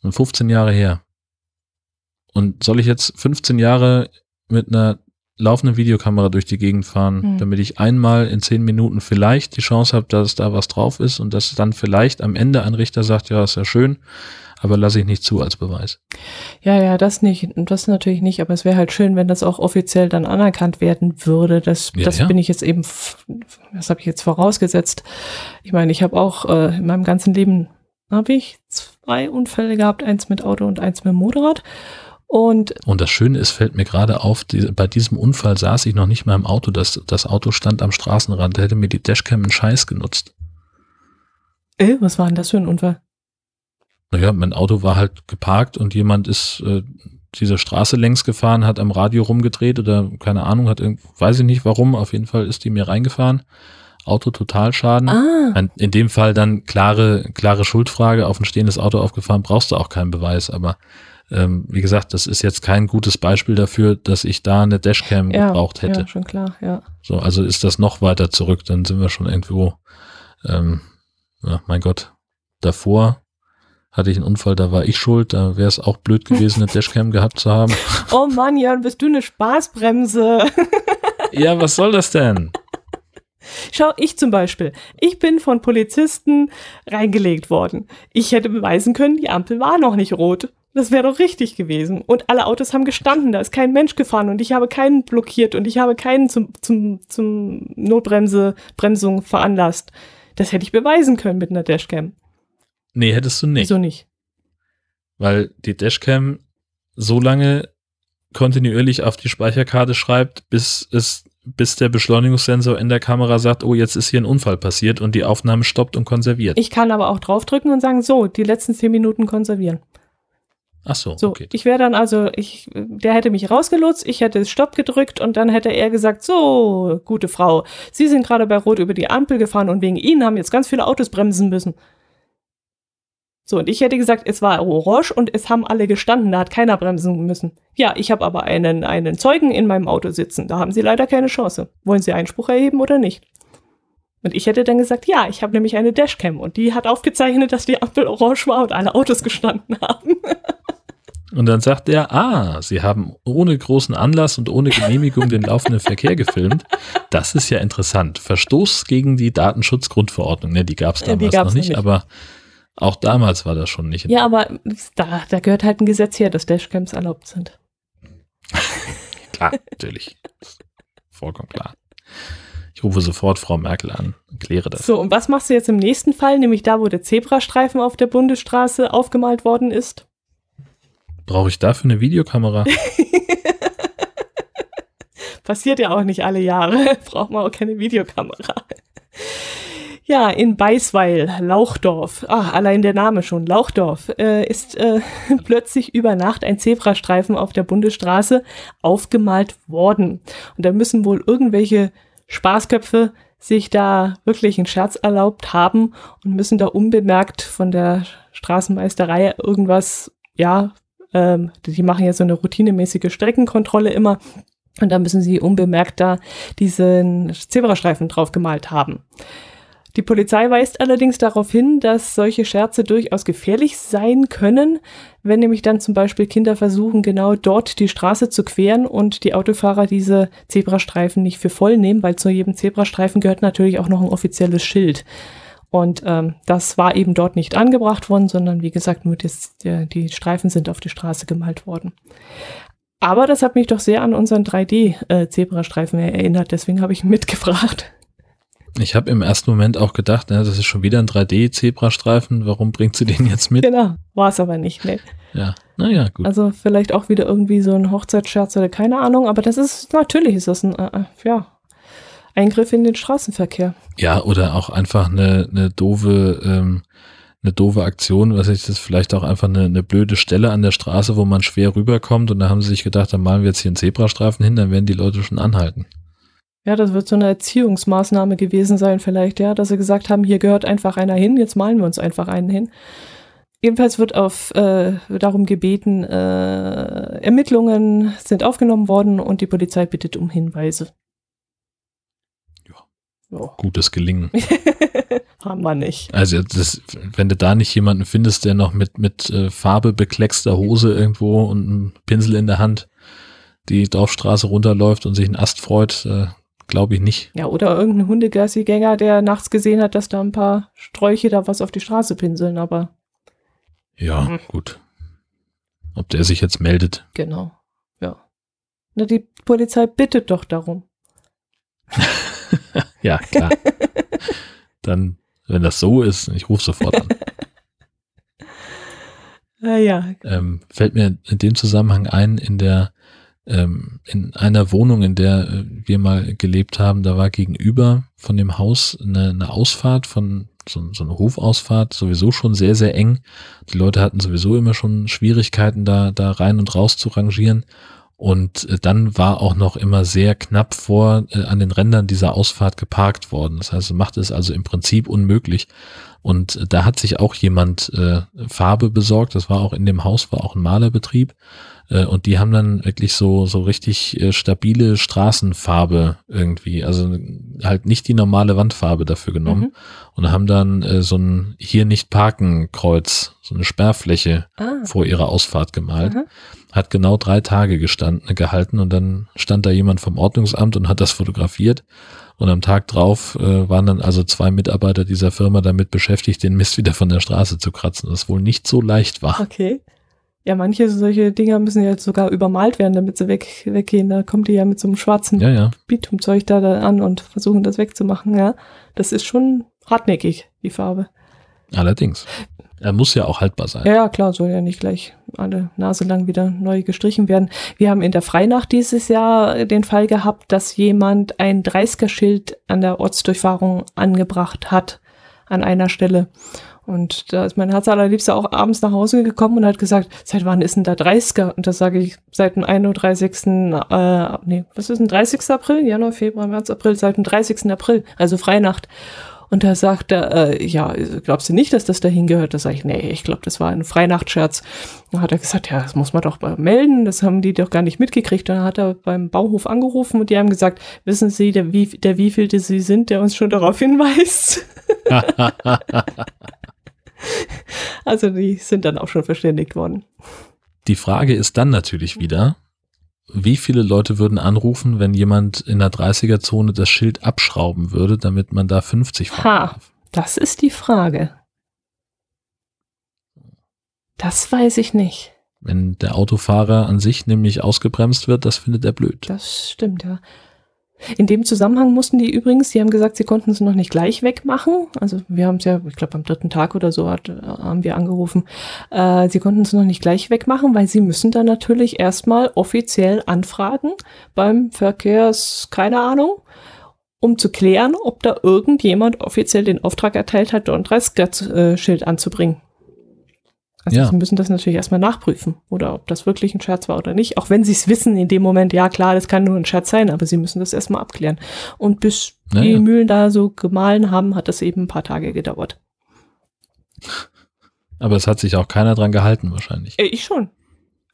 Und 15 Jahre her. Und soll ich jetzt 15 Jahre mit einer laufenden Videokamera durch die Gegend fahren, Hm. damit ich einmal in 10 Minuten vielleicht die Chance habe, dass da was drauf ist und dass dann vielleicht am Ende ein Richter sagt, ja, ist ja schön, aber lasse ich nicht zu als Beweis. Ja, ja, das nicht, das natürlich nicht, aber es wäre halt schön, wenn das auch offiziell dann anerkannt werden würde. Das, Ja, das ja. bin ich jetzt eben, das habe ich jetzt vorausgesetzt. Ich meine, ich habe auch äh, in meinem ganzen Leben habe ich zwei Unfälle gehabt, eins mit Auto und eins mit Motorrad. Und Und das Schöne ist, fällt mir gerade auf, die, bei diesem Unfall saß ich noch nicht mal im Auto, das, das Auto stand am Straßenrand, da hätte mir die Dashcam einen Scheiß genutzt. äh, was war denn das für ein Unfall? Naja, mein Auto war halt geparkt und jemand ist äh, diese Straße längs gefahren, hat am Radio rumgedreht oder keine Ahnung, hat weiß ich nicht warum, auf jeden Fall ist die mir reingefahren. Auto Totalschaden. Ah, In dem Fall dann klare, klare Schuldfrage, auf ein stehendes Auto aufgefahren, brauchst du auch keinen Beweis, aber ähm, wie gesagt, das ist jetzt kein gutes Beispiel dafür, dass ich da eine Dashcam ja, gebraucht hätte. ja, schon klar, ja. So, also ist das noch weiter zurück, dann sind wir schon irgendwo, ähm, ja, mein Gott, davor hatte ich einen Unfall, da war ich schuld, da wäre es auch blöd gewesen, eine Dashcam gehabt zu haben. Oh Mann, Jan, bist du eine Spaßbremse? Ja, was soll das denn? Schau, ich zum Beispiel. Ich bin von Polizisten reingelegt worden. Ich hätte beweisen können, die Ampel war noch nicht rot. Das wäre doch richtig gewesen. Und alle Autos haben gestanden, da ist kein Mensch gefahren und ich habe keinen blockiert und ich habe keinen zum, zum, zum Notbremse, Bremsung veranlasst. Das hätte ich beweisen können mit einer Dashcam. Nee, hättest du nicht. Wieso nicht? weil die Dashcam so lange kontinuierlich auf die Speicherkarte schreibt, bis es bis der Beschleunigungssensor in der Kamera sagt, oh, jetzt ist hier ein Unfall passiert und die Aufnahme stoppt und konserviert. Ich kann aber auch draufdrücken und sagen, so, die letzten zehn Minuten konservieren. Ach so, So, okay. ich wäre dann also, ich, der hätte mich rausgelotst, ich hätte Stopp gedrückt und dann hätte er gesagt, so, gute Frau, Sie sind gerade bei Rot über die Ampel gefahren und wegen Ihnen haben jetzt ganz viele Autos bremsen müssen. So, und ich hätte gesagt, es war orange und es haben alle gestanden, da hat keiner bremsen müssen. Ja, ich habe aber einen, einen Zeugen in meinem Auto sitzen, da haben Sie leider keine Chance. Wollen Sie Einspruch erheben oder nicht? Und ich hätte dann gesagt, ja, ich habe nämlich eine Dashcam und die hat aufgezeichnet, dass die Ampel orange war und alle Autos gestanden haben. Und dann sagt er, ah, Sie haben ohne großen Anlass und ohne Genehmigung den laufenden Verkehr gefilmt. Das ist ja interessant. Verstoß gegen die Datenschutzgrundverordnung. Ne, die gab es damals noch nicht, noch nicht. aber auch damals war das schon nicht. Ja, aber da, da gehört halt ein Gesetz her, dass Dashcams erlaubt sind. Klar, natürlich. Vollkommen klar. Ich rufe sofort Frau Merkel an und kläre das. So, und was machst du jetzt im nächsten Fall, nämlich da, wo der Zebrastreifen auf der Bundesstraße aufgemalt worden ist? Brauche ich dafür eine Videokamera? Passiert ja auch nicht alle Jahre, braucht man auch keine Videokamera. Ja, in Beisweil, Lauchdorf, ah, allein der Name schon, Lauchdorf, äh, ist äh, plötzlich über Nacht ein Zebrastreifen auf der Bundesstraße aufgemalt worden. Und da müssen wohl irgendwelche Spaßköpfe sich da wirklich einen Scherz erlaubt haben und müssen da unbemerkt von der Straßenmeisterei irgendwas, ja, ähm, die machen ja so eine routinemäßige Streckenkontrolle immer und da müssen sie unbemerkt da diesen Zebrastreifen drauf gemalt haben. Die Polizei weist allerdings darauf hin, dass solche Scherze durchaus gefährlich sein können, wenn nämlich dann zum Beispiel Kinder versuchen, genau dort die Straße zu queren und die Autofahrer diese Zebrastreifen nicht für voll nehmen, weil zu jedem Zebrastreifen gehört natürlich auch noch ein offizielles Schild. Und ähm, das war eben dort nicht angebracht worden, sondern wie gesagt, nur das, die, die Streifen sind auf die Straße gemalt worden. Aber das hat mich doch sehr an unseren 3D-Zebrastreifen äh, erinnert, deswegen habe ich mitgefragt. Ich habe im ersten Moment auch gedacht, na, das ist schon wieder ein 3D-Zebrastreifen, warum bringt sie den jetzt mit? Genau, war es aber nicht, ne. Ja, naja, gut. Also vielleicht auch wieder irgendwie so ein Hochzeitsscherz oder keine Ahnung, aber das ist, natürlich ist das ein, äh, äh ja, Eingriff in den Straßenverkehr. Ja, oder auch einfach eine, eine doofe, ähm, eine doofe Aktion, was ich das vielleicht auch einfach eine, eine blöde Stelle an der Straße, wo man schwer rüberkommt und da haben sie sich gedacht, dann malen wir jetzt hier einen Zebrastreifen hin, dann werden die Leute schon anhalten. Ja, das wird so eine Erziehungsmaßnahme gewesen sein, vielleicht, ja, dass sie gesagt haben, hier gehört einfach einer hin, jetzt malen wir uns einfach einen hin. Jedenfalls wird auf äh, darum gebeten, äh, Ermittlungen sind aufgenommen worden und die Polizei bittet um Hinweise. Oh. Gutes Gelingen. Haben wir nicht. Also das, wenn du da nicht jemanden findest, der noch mit, mit äh, Farbe bekleckster Hose irgendwo und einem Pinsel in der Hand die Dorfstraße runterläuft und sich einen Ast freut, äh, glaube ich nicht. Ja, oder irgendein Hundegassigänger, der nachts gesehen hat, dass da ein paar Sträuche da was auf die Straße pinseln, aber. Ja, mhm. gut. Ob der sich jetzt meldet. Genau. Ja. Na, die Polizei bittet doch darum. ja, klar. Dann, wenn das so ist, ich rufe sofort an. Ah, ja. Ähm, fällt mir in dem Zusammenhang ein, in der ähm, in einer Wohnung, in der äh, wir mal gelebt haben, da war gegenüber von dem Haus eine, eine Ausfahrt von so, so eine Hofausfahrt, sowieso schon sehr, sehr eng. Die Leute hatten sowieso immer schon Schwierigkeiten, da, da rein und raus zu rangieren. Und äh, dann war auch noch immer sehr knapp vor äh, an den Rändern dieser Ausfahrt geparkt worden. Das heißt, macht es also im Prinzip unmöglich. Und da hat sich auch jemand äh, Farbe besorgt. Das war auch in dem Haus, war auch ein Malerbetrieb. Äh, und die haben dann wirklich so, so richtig äh, stabile Straßenfarbe irgendwie. Also halt nicht die normale Wandfarbe dafür genommen. Mhm. Und haben dann äh, so ein hier nicht parken Kreuz, so eine Sperrfläche ah. vor ihrer Ausfahrt gemalt. Mhm hat genau drei Tage gestanden, gehalten und dann stand da jemand vom Ordnungsamt und hat das fotografiert. Und am Tag drauf äh, waren dann also zwei Mitarbeiter dieser Firma damit beschäftigt, den Mist wieder von der Straße zu kratzen, das wohl nicht so leicht war. Okay. Ja, manche solche Dinger müssen ja sogar übermalt werden, damit sie weg, weggehen. Da kommt die ja mit so einem schwarzen ja, ja. Bitumzeug da, da an und versuchen das wegzumachen. Ja, das ist schon hartnäckig, die Farbe. Allerdings. Er muss ja auch haltbar sein. Ja, klar, soll ja nicht gleich alle Nase lang wieder neu gestrichen werden. Wir haben in der Freinacht dieses Jahr den Fall gehabt, dass jemand ein 30er-Schild an der Ortsdurchfahrung angebracht hat, an einer Stelle. Und da ist mein Herz allerliebster auch abends nach Hause gekommen und hat gesagt, seit wann ist denn da 30er? Und das sage ich seit dem 31. Äh, nee, was ist denn 30. April? Januar, Februar, März, April, seit dem 30. April, also Freinacht. Und da sagt er, äh, ja, glaubst du nicht, dass das dahin gehört? Da sage ich, nee, ich glaube, das war ein Freinachtsscherz. Dann hat er gesagt, ja, das muss man doch melden, das haben die doch gar nicht mitgekriegt. Dann hat er beim Bauhof angerufen und die haben gesagt, wissen Sie, der, wie, der wievielte Sie sind, der uns schon darauf hinweist? also die sind dann auch schon verständigt worden. Die Frage ist dann natürlich wieder, wie viele Leute würden anrufen, wenn jemand in der 30er-Zone das Schild abschrauben würde, damit man da 50 fahren ha, darf? Das ist die Frage. Das weiß ich nicht. Wenn der Autofahrer an sich nämlich ausgebremst wird, das findet er blöd. Das stimmt, ja. In dem Zusammenhang mussten die übrigens, die haben gesagt, sie konnten es noch nicht gleich wegmachen. Also wir haben es ja, ich glaube am dritten Tag oder so hat, haben wir angerufen. Äh, sie konnten es noch nicht gleich wegmachen, weil sie müssen dann natürlich erstmal offiziell anfragen beim Verkehrs, keine Ahnung, um zu klären, ob da irgendjemand offiziell den Auftrag erteilt hat, dort ein 30er-Schild anzubringen. Also ja. sie müssen das natürlich erstmal nachprüfen oder ob das wirklich ein Scherz war oder nicht. Auch wenn sie es wissen in dem Moment, ja klar, das kann nur ein Scherz sein, aber sie müssen das erstmal abklären. Und bis ja, die ja. Mühlen da so gemahlen haben, hat das eben ein paar Tage gedauert. Aber es hat sich auch keiner dran gehalten wahrscheinlich. Äh, ich schon.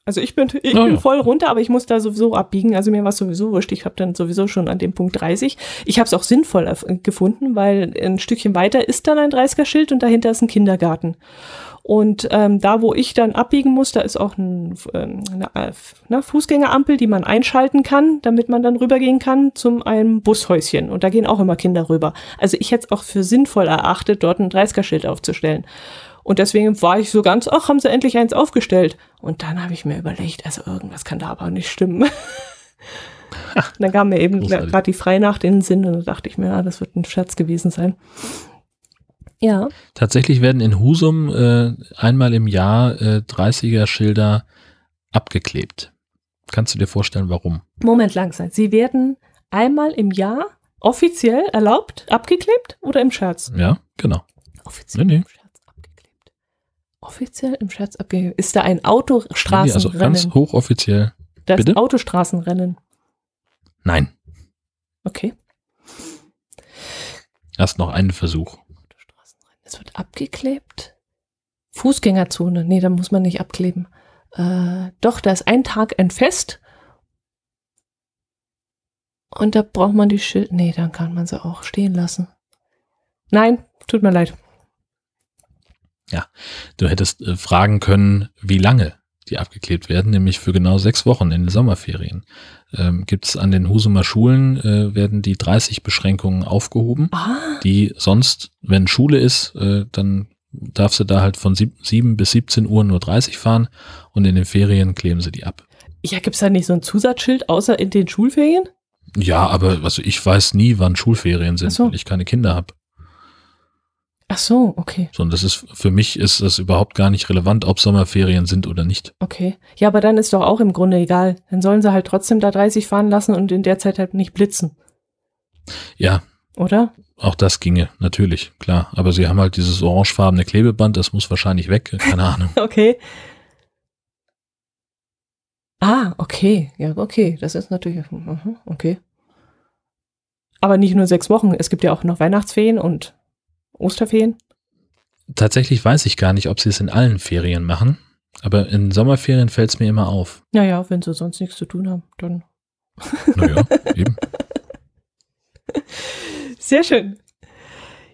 Also ich bin, ich Ah, bin ja. voll runter, aber ich muss da sowieso abbiegen. Also mir war es sowieso wurscht. Ich habe dann sowieso schon an dem Punkt 30. Ich habe es auch sinnvoll gefunden, weil ein Stückchen weiter ist dann ein 30er-Schild und dahinter ist ein Kindergarten. Und ähm, da, wo ich dann abbiegen muss, da ist auch ein, ähm, eine äh, na, Fußgängerampel, die man einschalten kann, damit man dann rübergehen kann zum einem Bushäuschen. Und da gehen auch immer Kinder rüber. Also ich hätte es auch für sinnvoll erachtet, dort ein 30er-Schild aufzustellen. Und deswegen war ich so ganz, ach, haben sie endlich eins aufgestellt. Und dann habe ich mir überlegt, also irgendwas kann da aber nicht stimmen. Dann kam mir eben gerade die Freinacht in den Sinn und da dachte ich mir, ja, das wird ein Scherz gewesen sein. Ja. Tatsächlich werden in Husum äh, einmal im Jahr äh, 30er-Schilder abgeklebt. Kannst du dir vorstellen, warum? Moment langsam. Sie werden einmal im Jahr offiziell erlaubt, abgeklebt oder im Scherz? Ja, genau. Offiziell Nee, nee. Offiziell im Scherz abgeklebt. Ist da ein Nee, also Autostraßenrennen? ganz hochoffiziell. da ist bitte? Autostraßenrennen. Nein, Okay. erst noch einen Versuch. Autostraßenrennen. Es wird abgeklebt. Fußgängerzone. Nee, da muss man nicht abkleben. Äh, doch, da ist ein Tag ein Fest. Und da braucht man die Schild. Nee, dann kann man sie auch stehen lassen. Nein, tut mir leid. Du hättest äh, fragen können, wie lange die abgeklebt werden, nämlich für genau sechs Wochen in den Sommerferien. Ähm, Gibt es an den Husumer Schulen, äh, werden die 30 Beschränkungen aufgehoben, Ah, die sonst, wenn Schule ist, äh, dann darfst du da halt von sieb- 7 bis 17 Uhr nur 30 fahren und in den Ferien kleben sie die ab. ja, gibt's da nicht so ein Zusatzschild, außer in den Schulferien? Ja, aber also ich weiß nie, wann Schulferien sind, Ach so. weil ich keine Kinder habe. Ach so, okay, Sondern das ist, für mich ist das überhaupt gar nicht relevant, ob Sommerferien sind oder nicht. okay. Ja, aber dann ist doch auch im Grunde egal. Dann sollen sie halt trotzdem da 30 fahren lassen und in der Zeit halt nicht blitzen, Ja, oder? Auch das ginge, natürlich, klar. Aber sie haben halt dieses orangefarbene Klebeband, das muss wahrscheinlich weg, keine Ahnung. Okay. Ah, okay. Ja, okay. Das ist natürlich. mhm, Okay. Aber nicht nur sechs Wochen. Es gibt ja auch noch Weihnachtsferien und Osterferien. Tatsächlich weiß ich gar nicht, ob sie es in allen Ferien machen, aber in Sommerferien fällt es mir immer auf. Naja, wenn sie sonst nichts zu tun haben, dann. Naja, eben. Sehr schön.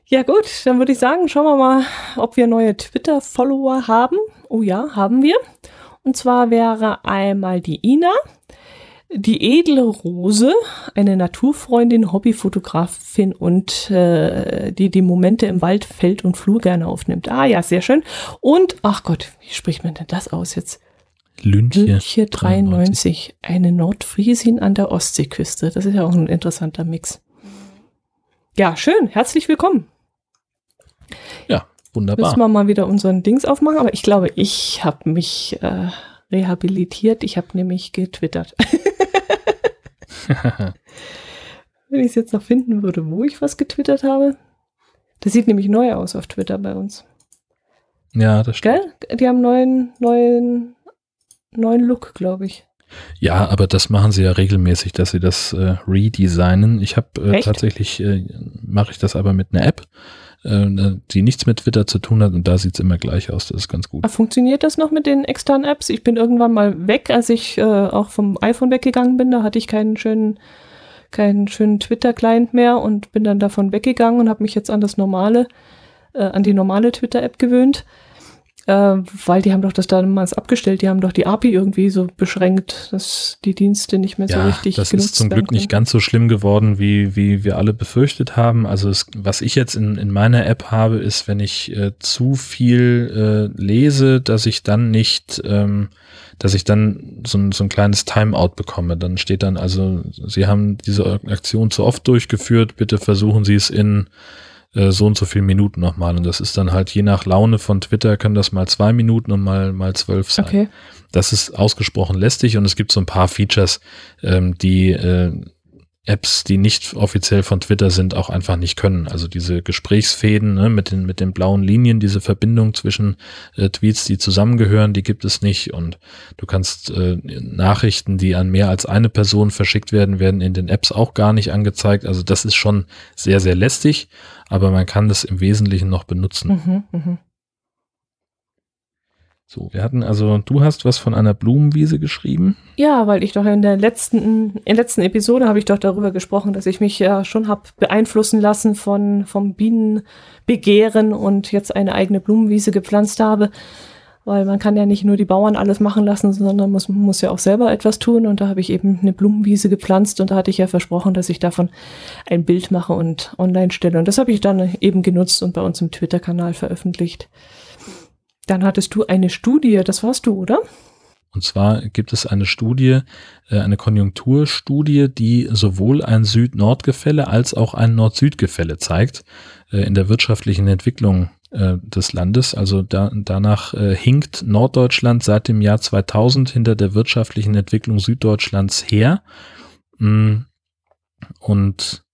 Ja, gut, dann würde ich sagen, schauen wir mal, ob wir neue Twitter-Follower haben. Oh ja, haben wir. Und zwar wäre einmal die Ina, die edle Rose, eine Naturfreundin, Hobbyfotografin und äh, die die Momente im Wald, Feld und Flur gerne aufnimmt. Ah ja, sehr schön. Und, ach Gott, wie spricht man denn das aus jetzt? Lünche. Lünche 93, eine Nordfriesin an der Ostseeküste. Das ist ja auch ein interessanter Mix. Ja, schön. Herzlich willkommen. Wunderbar. Müssen wir mal wieder unseren Dings aufmachen, aber ich glaube, ich habe mich äh, rehabilitiert. Ich habe nämlich getwittert. Wenn ich es jetzt noch finden würde, wo ich was getwittert habe. Das sieht nämlich neu aus auf Twitter bei uns. ja, das stimmt. Gell? Die haben neuen, neuen, neuen Look, glaube ich. Ja, aber das machen sie ja regelmäßig, dass sie das äh, redesignen. Ich habe äh, tatsächlich, äh, mache ich das aber mit einer App, die nichts mit Twitter zu tun hat und da sieht's immer gleich aus. Das ist ganz gut. Ah, Funktioniert das noch mit den externen Apps? Ich bin irgendwann mal weg, als ich äh, auch vom iPhone weggegangen bin. Da hatte ich keinen schönen, keinen schönen Twitter-Client mehr und bin dann davon weggegangen und habe mich jetzt an das normale, äh, an die normale Twitter-App gewöhnt. Äh, weil die haben doch das damals abgestellt, die haben doch die API irgendwie so beschränkt, dass die Dienste nicht mehr so Ja, richtig das genutzt ist zum Glück nicht ganz so schlimm geworden, wie, wie wir alle befürchtet haben. Also es, was ich jetzt in, in meiner App habe, ist, wenn ich äh, zu viel äh, lese, dass ich dann nicht, ähm, dass ich dann so ein, so ein kleines Timeout bekomme. Dann steht dann also, Sie haben diese Aktion zu oft durchgeführt, bitte versuchen Sie es in äh, so und so viel Minuten nochmal. Und das ist dann halt je nach Laune von Twitter, können das mal zwei Minuten und mal, mal zwölf sein. Okay. Das ist ausgesprochen lästig und es gibt so ein paar Features, ähm, die äh, Apps, die nicht offiziell von Twitter sind, auch einfach nicht können. Also diese Gesprächsfäden ne, mit, den, mit den blauen Linien, diese Verbindung zwischen äh, Tweets, die zusammengehören, die gibt es nicht. Und du kannst äh, Nachrichten, die an mehr als eine Person verschickt werden, werden in den Apps auch gar nicht angezeigt. Also das ist schon sehr, sehr lästig, aber man kann das im Wesentlichen noch benutzen. Mhm, mhm. So, wir hatten also, du hast was von einer Blumenwiese geschrieben. Ja, weil ich doch in der letzten, in der letzten Episode habe ich doch darüber gesprochen, dass ich mich ja schon habe beeinflussen lassen von, vom Bienenbegehren und jetzt eine eigene Blumenwiese gepflanzt habe. Weil man kann ja nicht nur die Bauern alles machen lassen, sondern muss, muss ja auch selber etwas tun. Und da habe ich eben eine Blumenwiese gepflanzt und da hatte ich ja versprochen, dass ich davon ein Bild mache und online stelle. Und das habe ich dann eben genutzt und bei uns im Twitter-Kanal veröffentlicht. Dann hattest du eine Studie, das warst du, oder? Und zwar gibt es eine Studie, äh, eine Konjunkturstudie, die sowohl ein Süd-Nord-Gefälle als auch ein Nord-Süd-Gefälle zeigt äh, in der wirtschaftlichen Entwicklung äh, des Landes. Also da, danach hinkt Norddeutschland seit dem Jahr 2000 hinter der wirtschaftlichen Entwicklung Süddeutschlands her. Mm. Und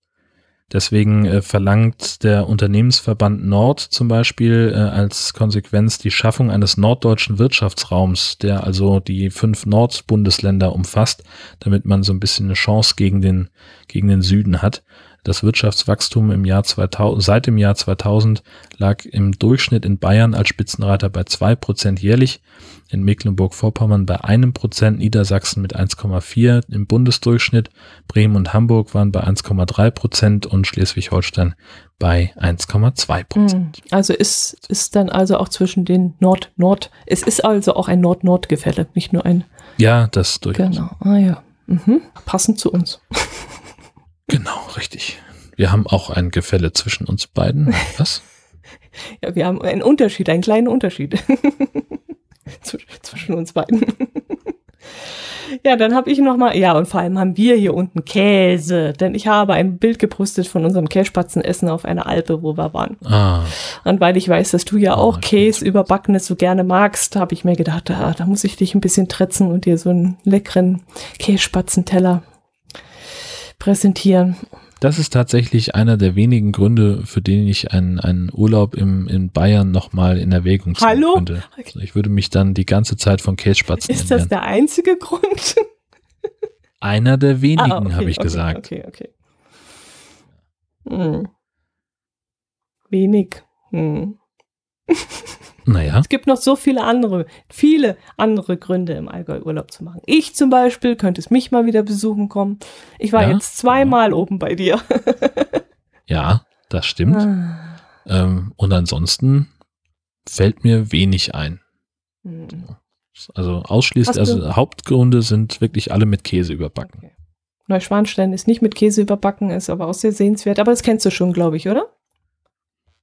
Deswegen äh, verlangt der Unternehmensverband Nord zum Beispiel äh, als Konsequenz die Schaffung eines norddeutschen Wirtschaftsraums, der also die fünf Nordbundesländer umfasst, damit man so ein bisschen eine Chance gegen den, gegen den Süden hat. Das Wirtschaftswachstum im Jahr 2000, seit dem Jahr 2000 lag im Durchschnitt in Bayern als Spitzenreiter bei zwei Prozent jährlich, in Mecklenburg-Vorpommern bei einem Prozent, Niedersachsen mit 1,4 im Bundesdurchschnitt, Bremen und Hamburg waren bei 1,3 Prozent und Schleswig-Holstein bei 1,2 Prozent. Hm. Also ist, ist dann also auch zwischen den Nord-Nord, es ist also auch ein Nord-Nord-Gefälle, nicht nur ein. Ja, das durchaus. Genau, ah ja. Mhm. Passend zu uns. Genau, richtig. Wir haben auch ein Gefälle zwischen uns beiden. Was? ja, wir haben einen Unterschied, einen kleinen Unterschied zwischen uns beiden. ja, dann habe ich noch mal, ja, und vor allem haben wir hier unten Käse, denn ich habe ein Bild gepostet von unserem Käsespatzenessen auf einer Alpe, wo wir waren. Ah. Und weil ich weiß, dass du ja auch oh, Käse überbackenes so gerne magst, habe ich mir gedacht, ah, da muss ich dich ein bisschen tretzen und dir so einen leckeren Käsespatzenteller präsentieren. Das ist tatsächlich einer der wenigen Gründe, für den ich einen, einen Urlaub im, in Bayern nochmal in Erwägung ziehen Hallo? könnte. Also ich würde mich dann die ganze Zeit von Kässpatzen Ist das der einzige Grund? Einer der wenigen, ah, okay, habe ich okay, gesagt. Okay, okay. Hm. Wenig. Hm. Naja. Es gibt noch so viele andere, viele andere Gründe im Allgäu Urlaub zu machen. Ich zum Beispiel könnte es mich mal wieder besuchen kommen. Ich war ja, jetzt zweimal ja. oben bei dir. ja, das stimmt. Ah. Ähm, und ansonsten fällt mir wenig ein. Hm. Also ausschließlich, also Hauptgründe sind wirklich alle mit Käse überbacken. Okay. Neuschwanstein ist nicht mit Käse überbacken, ist aber auch sehr sehenswert. Aber das kennst du schon, glaube ich, oder?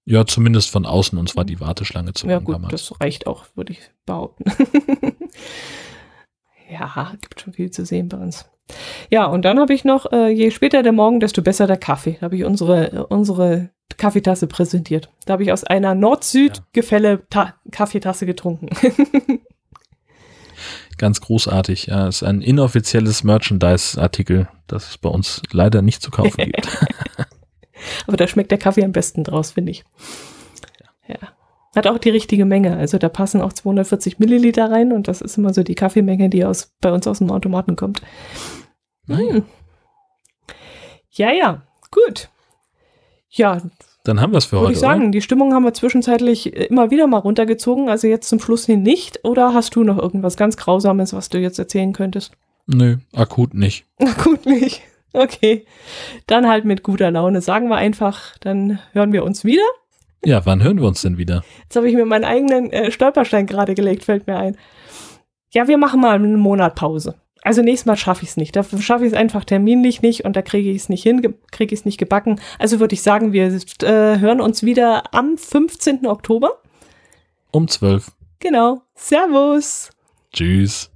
Ja, zumindest von außen, und zwar die Warteschlange zu Ja, gut, damals. das reicht auch, würde ich behaupten. ja, gibt schon viel zu sehen bei uns. Ja, und dann habe ich noch, äh, je später der Morgen, desto besser der Kaffee. Da habe ich unsere, äh, unsere Kaffeetasse präsentiert. Da habe ich aus einer Nord-Süd-Gefälle Kaffeetasse getrunken. Ganz großartig. Ja, ist ein inoffizielles Merchandise-Artikel, das es bei uns leider nicht zu kaufen gibt. Aber da schmeckt der Kaffee am besten draus, finde ich. Ja. Hat auch die richtige Menge. Also da passen auch 240 Milliliter rein und das ist immer so die Kaffeemenge, die aus, bei uns aus dem Automaten kommt. Hm. Ja, ja, gut. Ja. Dann haben wir es für heute. Würde ich sagen, oder? die Stimmung haben wir zwischenzeitlich immer wieder mal runtergezogen, also jetzt zum Schluss hin nicht. Oder hast du noch irgendwas ganz Grausames, was du jetzt erzählen könntest? Nö, akut nicht. Akut nicht. Okay, dann halt mit guter Laune. Sagen wir einfach, dann hören wir uns wieder. Ja, wann hören wir uns denn wieder? Jetzt habe ich mir meinen eigenen äh, Stolperstein gerade gelegt, fällt mir ein. Ja, wir machen mal einen Monat Pause. Also nächstes Mal schaffe ich es nicht. Da schaffe ich es einfach terminlich nicht und da kriege ich es nicht hin, kriege ich es nicht gebacken. Also würde ich sagen, wir äh, hören uns wieder am 15. Oktober. Um 12. Genau. Servus. Tschüss.